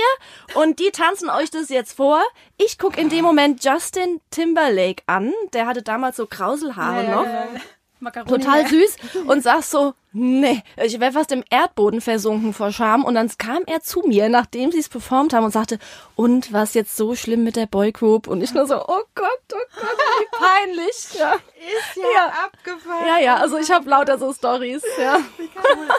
Speaker 1: und die tanzen euch das jetzt vor. Ich guck in dem Moment Justin Timberlake an, der hatte damals so Krauselhaare noch.
Speaker 3: Macaroni.
Speaker 1: Total süß [LAUGHS] und sag so, nee, ich wäre fast im Erdboden versunken vor Scham. Und dann kam er zu mir, nachdem sie es performt haben und sagte, und was jetzt so schlimm mit der Boygroup? Und ich nur so, oh Gott, oh Gott, wie peinlich. [LAUGHS] Ja,
Speaker 4: Ist ja,
Speaker 1: Ja.
Speaker 4: abgefallen.
Speaker 1: ja, ja also ich habe lauter so Stories. Ja,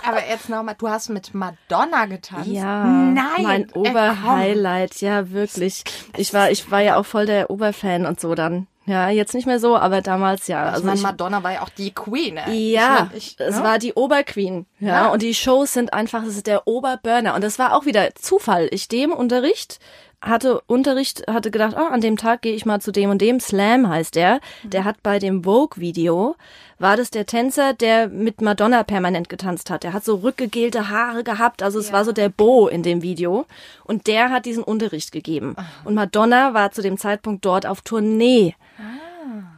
Speaker 4: Aber jetzt nochmal, du hast mit Madonna getanzt.
Speaker 1: ja
Speaker 4: Nein.
Speaker 1: mein
Speaker 4: äh.
Speaker 1: Oberhighlight, ja wirklich. Ich war, ich war ja auch voll der Oberfan und so dann. Ja, jetzt nicht mehr so, aber damals ja.
Speaker 4: Also
Speaker 1: Also
Speaker 4: meine,
Speaker 1: ich,
Speaker 4: Madonna war ja auch die Queen. Ey.
Speaker 1: Ja,
Speaker 4: ich,
Speaker 1: es
Speaker 4: ne?
Speaker 1: war die Oberqueen. Ja,
Speaker 4: Ja.
Speaker 1: und die Shows sind einfach, es ist der Oberburner. Und das war auch wieder Zufall. Ich dem Unterricht hatte Unterricht, hatte gedacht, ah, an dem Tag gehe ich mal zu dem und dem. Slam heißt der. Der hat bei dem Vogue-Video, war das der Tänzer, der mit Madonna permanent getanzt hat. Der hat so rückgegelte Haare gehabt. Also es war so der Bo in dem Video. Und der hat diesen Unterricht gegeben. Und Madonna war zu dem Zeitpunkt dort auf Tournee.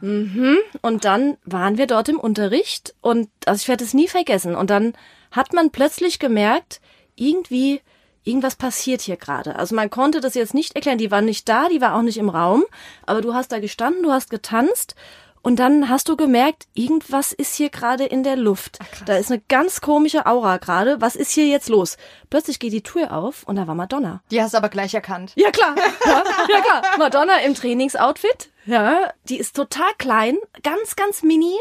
Speaker 1: Mhm. Und dann waren wir dort im Unterricht und also ich werde es nie vergessen. Und dann hat man plötzlich gemerkt, irgendwie, irgendwas passiert hier gerade. Also man konnte das jetzt nicht erklären. Die war nicht da, die war auch nicht im Raum, aber du hast da gestanden, du hast getanzt. Und dann hast du gemerkt, irgendwas ist hier gerade in der Luft. da ist eine ganz komische Aura gerade. Was ist hier jetzt los? Plötzlich geht die Tür auf und da war Madonna.
Speaker 4: Die hast du aber gleich erkannt.
Speaker 1: Ja, klar. Ja, ja, klar. Madonna im Trainingsoutfit. Ja, die ist total klein, ganz, ganz mini,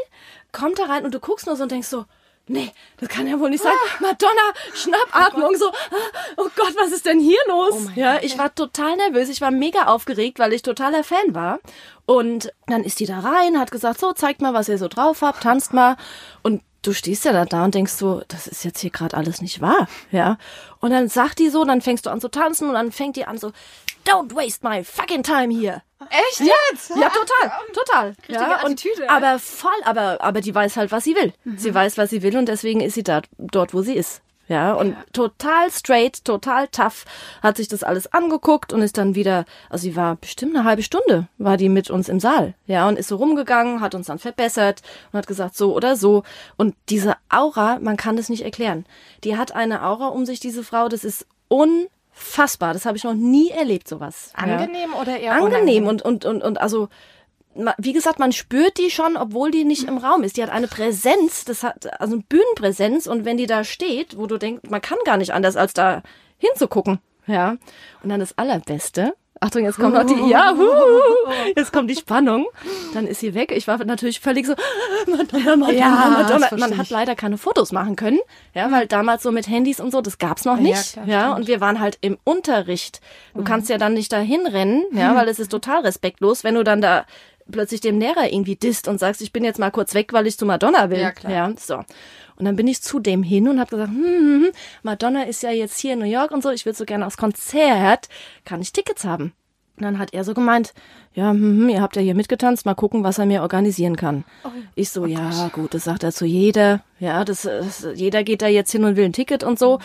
Speaker 1: kommt da rein und du guckst nur so und denkst so, nee, das kann ja wohl nicht sein. Madonna, Schnappatmung, so, ah, oh Gott, was ist denn hier los? ja, ich war total nervös, ich war mega aufgeregt, weil ich totaler Fan war. Und dann ist die da rein, hat gesagt, so, zeigt mal, was ihr so drauf habt, tanzt mal. Und du stehst ja dann da und denkst so, das ist jetzt hier gerade alles nicht wahr, ja. Und dann sagt die so, dann fängst du an zu tanzen und dann fängt die an so, don't waste my fucking time here.
Speaker 4: Echt
Speaker 1: Ja,
Speaker 4: jetzt?
Speaker 1: ja, total, total. ja, und,
Speaker 3: Attitüde,
Speaker 1: aber voll, aber, aber die weiß halt, was sie will. Sie weiß, was sie will und deswegen ist sie da, dort, wo sie ist. Ja, und total straight, total tough, hat sich das alles angeguckt und ist dann wieder, also sie war bestimmt eine halbe Stunde, war die mit uns im Saal. Ja, und ist so rumgegangen, hat uns dann verbessert und hat gesagt, so oder so. Und diese Aura, man kann das nicht erklären. Die hat eine Aura um sich, diese Frau, das ist unfassbar. Das habe ich noch nie erlebt, sowas. Ja
Speaker 4: Angenehm oder eher
Speaker 1: angenehm
Speaker 4: unangenehm?
Speaker 1: und, und, und, und also wie gesagt, man spürt die schon, obwohl die nicht im Raum ist. Die hat eine Präsenz, das hat also eine Bühnenpräsenz und wenn die da steht, wo du denkst, man kann gar nicht anders als da hinzugucken, ja. Und dann das allerbeste. Achtung, jetzt kommt noch die, ja, [LAUGHS] hu, jetzt kommt die Spannung. Dann ist sie weg. Ich war natürlich völlig so, [GASPS] Madonna, Madonna,
Speaker 4: Ja,
Speaker 1: Madonna. Man hat leider keine Fotos machen können, ja, weil damals so mit Handys und so, das gab's noch
Speaker 4: Ja,
Speaker 1: nicht,
Speaker 4: klar,
Speaker 1: ja. Und wir waren halt im Unterricht. Du kannst ja dann nicht dahin rennen, ja, weil es ist total respektlos, wenn du dann da plötzlich dem Lehrer irgendwie disst und sagst, ich bin jetzt mal kurz weg, weil ich zu Madonna will.
Speaker 4: Ja, klar.
Speaker 1: Ja, so. Und dann bin ich zu dem hin und habe gesagt, hm, hm, hm, Madonna ist ja jetzt hier in New York und so, ich will so gerne aufs Konzert, kann ich Tickets haben? Und dann hat er so gemeint, ja, hm, hm, ihr habt ja hier mitgetanzt, mal gucken, was er mir organisieren kann.
Speaker 3: Oh,
Speaker 1: ich so, ja, gut, das sagt er zu jeder. Ja, das, das, jeder geht da jetzt hin und will ein Ticket und so.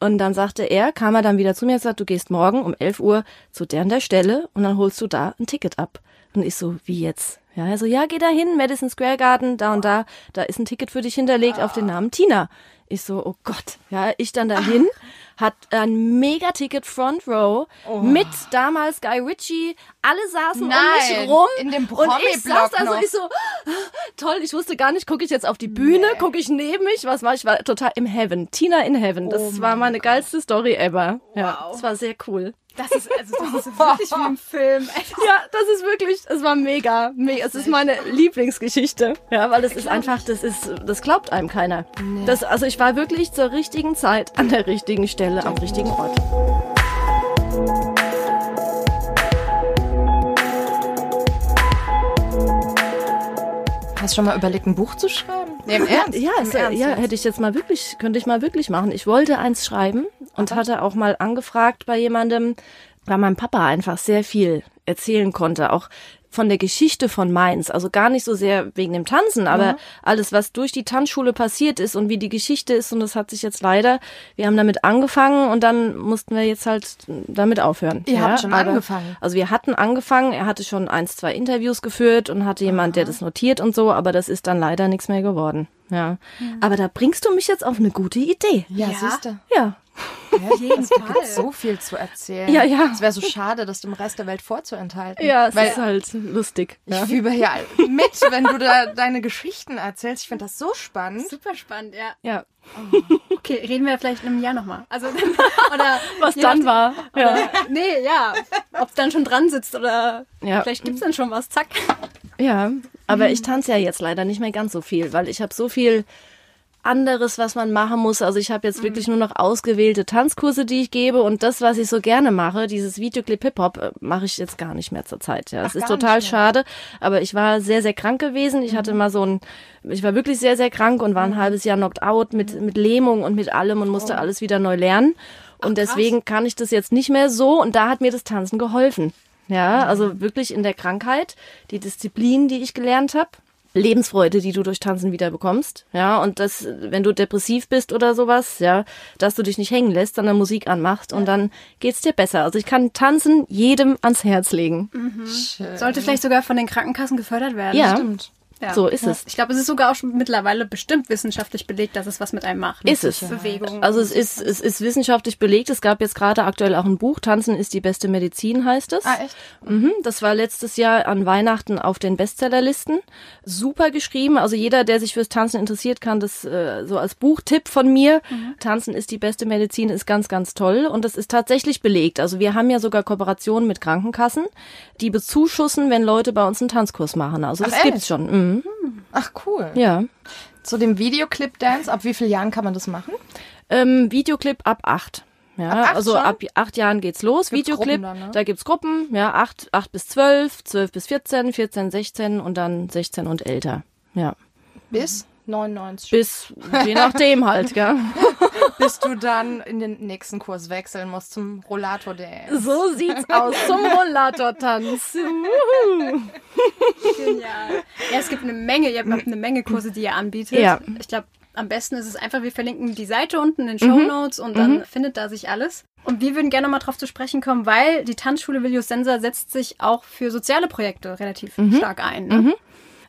Speaker 1: Und dann sagte er, kam er dann wieder zu mir und sagt, du gehst morgen um 11 Uhr zu der und der Stelle und dann holst du da ein Ticket ab. Und ich so, wie jetzt? Ja, er so, ja, geh da hin, Madison Square Garden, da und da, da ist ein Ticket für dich hinterlegt auf den Namen Tina. Ich so, oh Gott, ja, ich dann dahin, [LAUGHS] hat ein Mega-Ticket Front Row mit damals Guy Ritchie, alle saßen um mich
Speaker 4: Nein,
Speaker 1: rum
Speaker 4: in dem
Speaker 1: und ich saß da so, ich so, [GASPS] toll, ich wusste gar nicht, gucke ich jetzt auf die Bühne, gucke ich neben mich, was war ich, war total im Heaven, Tina in Heaven, das war meine geilste Story ever, ja,
Speaker 3: Wow.
Speaker 1: das war sehr cool.
Speaker 3: Das ist, also, das ist wirklich wie im Film. [LAUGHS]
Speaker 1: Ja, das ist wirklich, es war mega, mega. Es ist meine Lieblingsgeschichte. Ja, weil es ist einfach, das ist, das glaubt einem keiner. Das, also ich war wirklich zur richtigen Zeit an der richtigen Stelle am richtigen Ort.
Speaker 4: Hast du schon mal überlegt, ein Buch zu schreiben? Nee, im Ernst?
Speaker 1: Ja,
Speaker 4: Im
Speaker 1: es,
Speaker 4: Ernst
Speaker 1: ja, hätte ich jetzt mal wirklich, könnte ich mal wirklich machen. Ich wollte eins schreiben und hatte auch mal angefragt bei jemandem, weil mein Papa einfach sehr viel erzählen konnte, auch von der Geschichte von Mainz. Also gar nicht so sehr wegen dem Tanzen, aber alles, was durch die Tanzschule passiert ist und wie die Geschichte ist. Und das hat sich jetzt leider, wir haben damit angefangen und dann mussten wir jetzt halt damit aufhören.
Speaker 4: Ihr habt schon
Speaker 1: aber-
Speaker 4: angefangen?
Speaker 1: Also wir hatten angefangen, er hatte schon eins, zwei Interviews geführt und hatte jemand, der das notiert und so, aber das ist dann leider nichts mehr geworden. Ja. Aber da bringst du mich jetzt auf eine gute Idee.
Speaker 4: Ja,
Speaker 3: Ja.
Speaker 4: siehst du.
Speaker 1: Ja.
Speaker 3: Auf jeden [LAUGHS]
Speaker 4: Es gibt so viel zu erzählen.
Speaker 1: Ja, ja.
Speaker 4: Es wäre so schade, das dem Rest der Welt vorzuenthalten.
Speaker 1: Ja, es
Speaker 4: Weil
Speaker 1: ist halt lustig.
Speaker 4: ich
Speaker 1: Ja.
Speaker 4: fühle ja mit, wenn du da deine Geschichten erzählst. Ich finde das so spannend.
Speaker 3: Super spannend, ja.
Speaker 1: ja.
Speaker 3: Okay, reden wir vielleicht in einem Jahr nochmal. Also, [LAUGHS] oder
Speaker 1: Was dann
Speaker 3: nachdem-
Speaker 1: war. Ja.
Speaker 3: Oder, nee, ja. Ob es dann schon dran sitzt oder
Speaker 1: Ja.
Speaker 3: vielleicht gibt's dann schon was. Zack.
Speaker 1: Ja, aber ich tanze ja jetzt leider nicht mehr ganz so viel, weil ich habe so viel anderes, was man machen muss. Also ich habe jetzt wirklich nur noch ausgewählte Tanzkurse, die ich gebe. Und das, was ich so gerne mache, dieses Videoclip Hip-Hop, äh, mache ich jetzt gar nicht mehr zur Zeit. Ja, es ist total schade, aber ich war sehr, sehr krank gewesen. Ich hatte mal so ein, ich war wirklich sehr, sehr krank und war ein halbes Jahr knocked out mit, mit Lähmung und mit allem und musste alles wieder neu lernen. Und deswegen kann ich das jetzt nicht mehr so. Und da hat mir das Tanzen geholfen. Ja, also wirklich in der Krankheit, die Disziplin, die ich gelernt habe, Lebensfreude, die du durch Tanzen wieder bekommst, ja, und das, wenn du depressiv bist oder sowas, ja, dass du dich nicht hängen lässt, sondern Musik anmachst und dann geht's dir besser. Also ich kann Tanzen jedem ans Herz legen.
Speaker 3: Sollte vielleicht sogar von den Krankenkassen gefördert werden.
Speaker 1: Ja.
Speaker 4: Stimmt.
Speaker 3: Ja.
Speaker 1: So ist es.
Speaker 3: Ich glaube, es ist sogar auch schon mittlerweile bestimmt wissenschaftlich belegt, dass es was mit einem macht.
Speaker 1: Ist es.
Speaker 3: Bewegung.
Speaker 1: Also es ist, es ist wissenschaftlich belegt. Es gab jetzt gerade aktuell auch ein Buch, Tanzen ist die beste Medizin, heißt es.
Speaker 4: Ah, echt?
Speaker 1: Mhm, das war letztes Jahr an Weihnachten auf den Bestsellerlisten. Super geschrieben. Also jeder, der sich fürs Tanzen interessiert, kann das äh, so als Buchtipp von mir. Tanzen ist die beste Medizin, ist ganz, ganz toll. Und das ist tatsächlich belegt. Also wir haben ja sogar Kooperationen mit Krankenkassen, die bezuschussen, wenn Leute bei uns einen Tanzkurs machen. Also
Speaker 4: Ach,
Speaker 1: das gibt's
Speaker 4: echt?
Speaker 1: schon. Mhm.
Speaker 4: Ach, cool.
Speaker 1: Ja.
Speaker 4: Zu dem Videoclip-Dance, ab wie vielen Jahren kann man das machen?
Speaker 1: Ähm, Videoclip ab acht. Ja,
Speaker 4: Ab acht
Speaker 1: also
Speaker 4: schon?
Speaker 1: ab acht Jahren geht's los.
Speaker 4: Gibt's
Speaker 1: Videoclip,
Speaker 4: dann, ne?
Speaker 1: da gibt's Gruppen, ja, acht, acht bis zwölf, zwölf bis 14, 14, 16 und dann 16 und älter. Ja.
Speaker 4: Bis 99.
Speaker 1: Bis, je nachdem halt, gell. [LAUGHS]
Speaker 4: Bis du dann in den nächsten Kurs wechseln musst zum Rollator-Dance.
Speaker 1: So sieht's aus zum Rollator-Tanz.
Speaker 3: Genial. Ja, es gibt eine Menge, ihr habt eine Menge Kurse, die ihr anbietet.
Speaker 1: Ja.
Speaker 3: Ich glaube, am besten ist es einfach, wir verlinken die Seite unten in den Show Notes und dann findet da sich alles. Und wir würden gerne mal drauf zu sprechen kommen, weil die Tanzschule Vilius Sensa setzt sich auch für soziale Projekte relativ stark ein. Ne?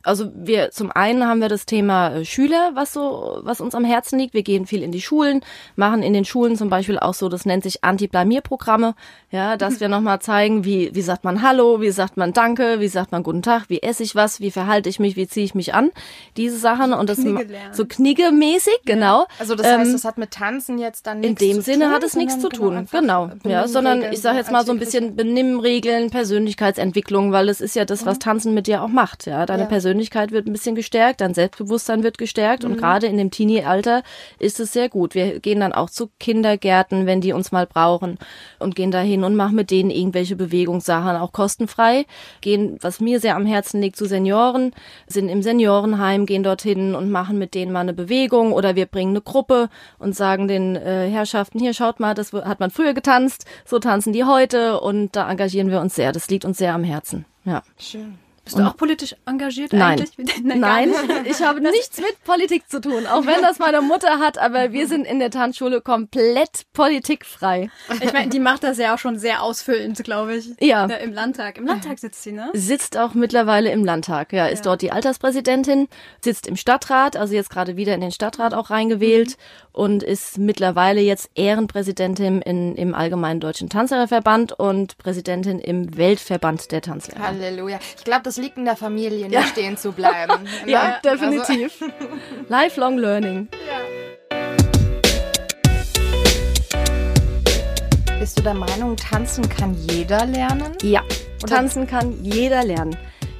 Speaker 1: Also wir zum einen haben wir das Thema äh, Schüler, was so, was uns am Herzen liegt. Wir gehen viel in die Schulen, machen in den Schulen zum Beispiel auch so, das nennt sich Anti-Blamier-Programme, ja, dass wir nochmal zeigen, wie, wie sagt man Hallo, wie sagt man Danke, wie sagt man Guten Tag, wie esse ich was, wie verhalte ich mich, wie ziehe ich mich an, diese Sachen und das
Speaker 3: Knigge
Speaker 1: so kniggemäßig, genau.
Speaker 4: Also das
Speaker 1: Ähm,
Speaker 4: heißt, das hat mit Tanzen jetzt dann
Speaker 1: in
Speaker 4: nichts
Speaker 1: dem
Speaker 4: zu
Speaker 1: Sinne
Speaker 4: tun,
Speaker 1: hat es nichts zu
Speaker 4: sondern
Speaker 1: tun,
Speaker 4: einfach
Speaker 1: genau. Ja, sondern ich sage jetzt mal so ein bisschen Benimmregeln, Persönlichkeitsentwicklung, weil es ist ja das, was Tanzen mit dir auch macht, ja, deine
Speaker 4: Ja.
Speaker 1: Persönlichkeit wird ein bisschen gestärkt, dein Selbstbewusstsein wird gestärkt und gerade in dem Teenie-Alter ist es sehr gut. Wir gehen dann auch zu Kindergärten, wenn die uns mal brauchen und gehen dahin und machen mit denen irgendwelche Bewegungssachen, auch kostenfrei. Gehen, was mir sehr am Herzen liegt, zu Senioren, sind im Seniorenheim, gehen dorthin und machen mit denen mal eine Bewegung oder wir bringen eine Gruppe und sagen den äh, Herrschaften, hier schaut mal, das hat man früher getanzt, so tanzen die heute und da engagieren wir uns sehr. Das liegt uns sehr am Herzen. Ja.
Speaker 4: Schön.
Speaker 3: Bist du auch politisch engagiert
Speaker 1: Nein.
Speaker 3: eigentlich?
Speaker 1: Nein, [LAUGHS] ich habe nichts mit Politik zu tun, auch wenn das meine Mutter hat, aber wir sind in der Tanzschule komplett politikfrei.
Speaker 3: Ich meine, die macht das ja auch schon sehr ausfüllend, glaube ich.
Speaker 1: Ja.
Speaker 3: Ne, Im Landtag. Im Landtag sitzt sie, ne?
Speaker 1: Sitzt auch mittlerweile im Landtag, ja, ist
Speaker 3: Ja.
Speaker 1: dort die Alterspräsidentin, sitzt im Stadtrat, also jetzt gerade wieder in den Stadtrat auch reingewählt und ist mittlerweile jetzt Ehrenpräsidentin in, im Allgemeinen Deutschen Tanzlehrerverband und Präsidentin im Weltverband der Tanzlehrer.
Speaker 4: Halleluja. Ich glaube, das liegt in der Familie, nicht stehen zu bleiben. [LAUGHS] ne?
Speaker 1: Ja,
Speaker 4: Also,
Speaker 1: definitiv. [LAUGHS] Lifelong Learning.
Speaker 4: bist du der Meinung, tanzen kann jeder lernen?
Speaker 1: Ja, tanzen kann jeder lernen.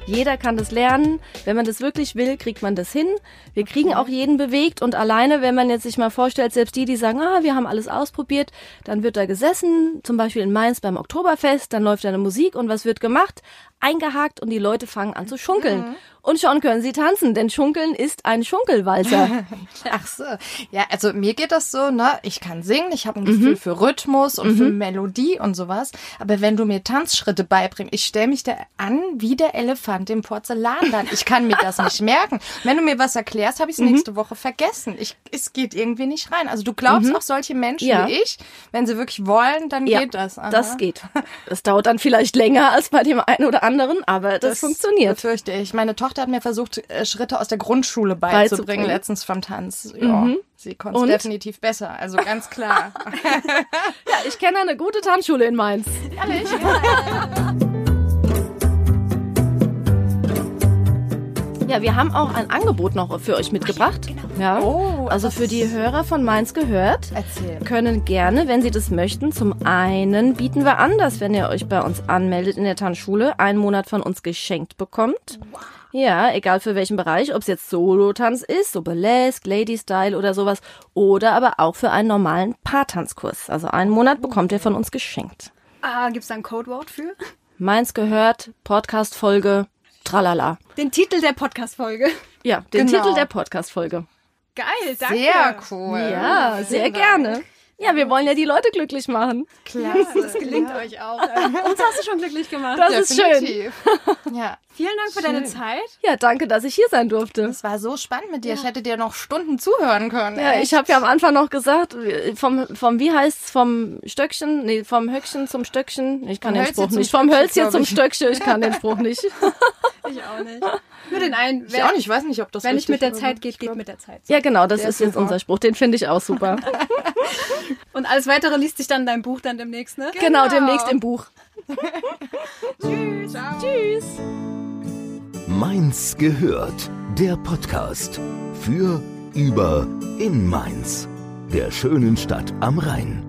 Speaker 1: Jeder kann das lernen. Wenn man das wirklich will, kriegt man das hin. Wir kriegen auch jeden bewegt und alleine, wenn man jetzt sich mal vorstellt, selbst die, die sagen, ah, wir haben alles ausprobiert, dann wird da gesessen, zum Beispiel in Mainz beim Oktoberfest, dann läuft da eine Musik und was wird gemacht? Eingehakt und die Leute fangen an zu schunkeln. Und schon können sie tanzen, denn Schunkeln ist ein Schunkelwalzer. [LAUGHS]
Speaker 4: Ach so. Ja, also mir geht das so, ne? Ich kann singen, ich habe ein Gefühl für Rhythmus und für Melodie und sowas. Aber wenn du mir Tanzschritte beibringst, ich stelle mich da an wie der Elefant im Porzellan Ich kann mir das nicht merken. Wenn du mir was erklärst, habe ich es nächste Woche vergessen. Ich, es geht irgendwie nicht rein. Also du glaubst auch solche Menschen
Speaker 1: Ja.
Speaker 4: wie ich, wenn sie wirklich wollen, dann
Speaker 1: Ja,
Speaker 4: geht das. Aha.
Speaker 1: Das geht. Das dauert dann vielleicht länger als bei dem einen oder anderen, aber das, funktioniert.
Speaker 4: Befürchte ich. Meine Tochter hat mir versucht, äh, Schritte aus der Grundschule beizubringen, letztens vom Tanz. Ja, sie konnte es definitiv besser. Also ganz klar. [LAUGHS]
Speaker 1: Ja, ich kenne eine gute Tanzschule in Mainz. Ja, wir haben auch ein Angebot noch für euch mitgebracht. Ja,
Speaker 4: Oh,
Speaker 1: also für die Hörer von Mainz gehört.
Speaker 4: Erzähl.
Speaker 1: Können gerne, wenn Sie das möchten, zum einen bieten wir an, dass wenn ihr euch bei uns anmeldet in der Tanzschule, einen Monat von uns geschenkt bekommt. Ja, egal für welchen Bereich, ob es jetzt Solo-Tanz ist, so Burlesque, Lady-Style oder sowas, oder aber auch für einen normalen Paartanzkurs. Also einen Monat bekommt ihr von uns geschenkt.
Speaker 3: Ah, gibt's da ein Codewort für?
Speaker 1: Mainz gehört, Podcast-Folge, tralala.
Speaker 3: Den Titel der Podcast-Folge.
Speaker 1: Ja, den
Speaker 4: Genau.
Speaker 1: Titel der Podcast-Folge.
Speaker 3: Geil, danke.
Speaker 4: Sehr cool.
Speaker 1: Ja, sehr gerne. Ja, wir wollen ja die Leute glücklich machen.
Speaker 4: Klasse.
Speaker 3: Das gelingt euch auch. Uns hast du schon glücklich gemacht.
Speaker 1: Das ist schön. [LAUGHS]
Speaker 4: Ja,
Speaker 3: Vielen Dank für deine Zeit.
Speaker 1: Ja, danke, dass ich hier sein durfte.
Speaker 4: es war so spannend mit dir. Ich hätte dir noch Stunden zuhören können.
Speaker 1: Ja,
Speaker 4: echt.
Speaker 1: ich habe ja am Anfang noch gesagt, vom, vom wie heißt's, vom Stöckchen, nee, vom Höckchen zum Stöckchen. Ich kann
Speaker 4: Vom
Speaker 1: den
Speaker 4: Hölzchen
Speaker 1: Spruch nicht. Vom Hölzchen zum. Stöckchen, ich kann den Spruch nicht. [LAUGHS]
Speaker 3: Ich auch nicht. Nur den einen.
Speaker 4: ich auch nicht, ich weiß nicht, ob das
Speaker 3: Wenn nicht mit der Zeit geht, geht mit der Zeit.
Speaker 1: Ja, genau, das
Speaker 4: Der
Speaker 1: ist jetzt unser Spruch. Den finde ich auch super. [LAUGHS] [LAUGHS]
Speaker 3: Und alles weitere liest sich dann in deinem Buch dann demnächst, ne?
Speaker 1: genau, demnächst im Buch. [LAUGHS]
Speaker 3: Tschüss.
Speaker 1: Tschüss.
Speaker 2: Mainz gehört, der Podcast für, über, in Mainz, der schönen Stadt am Rhein.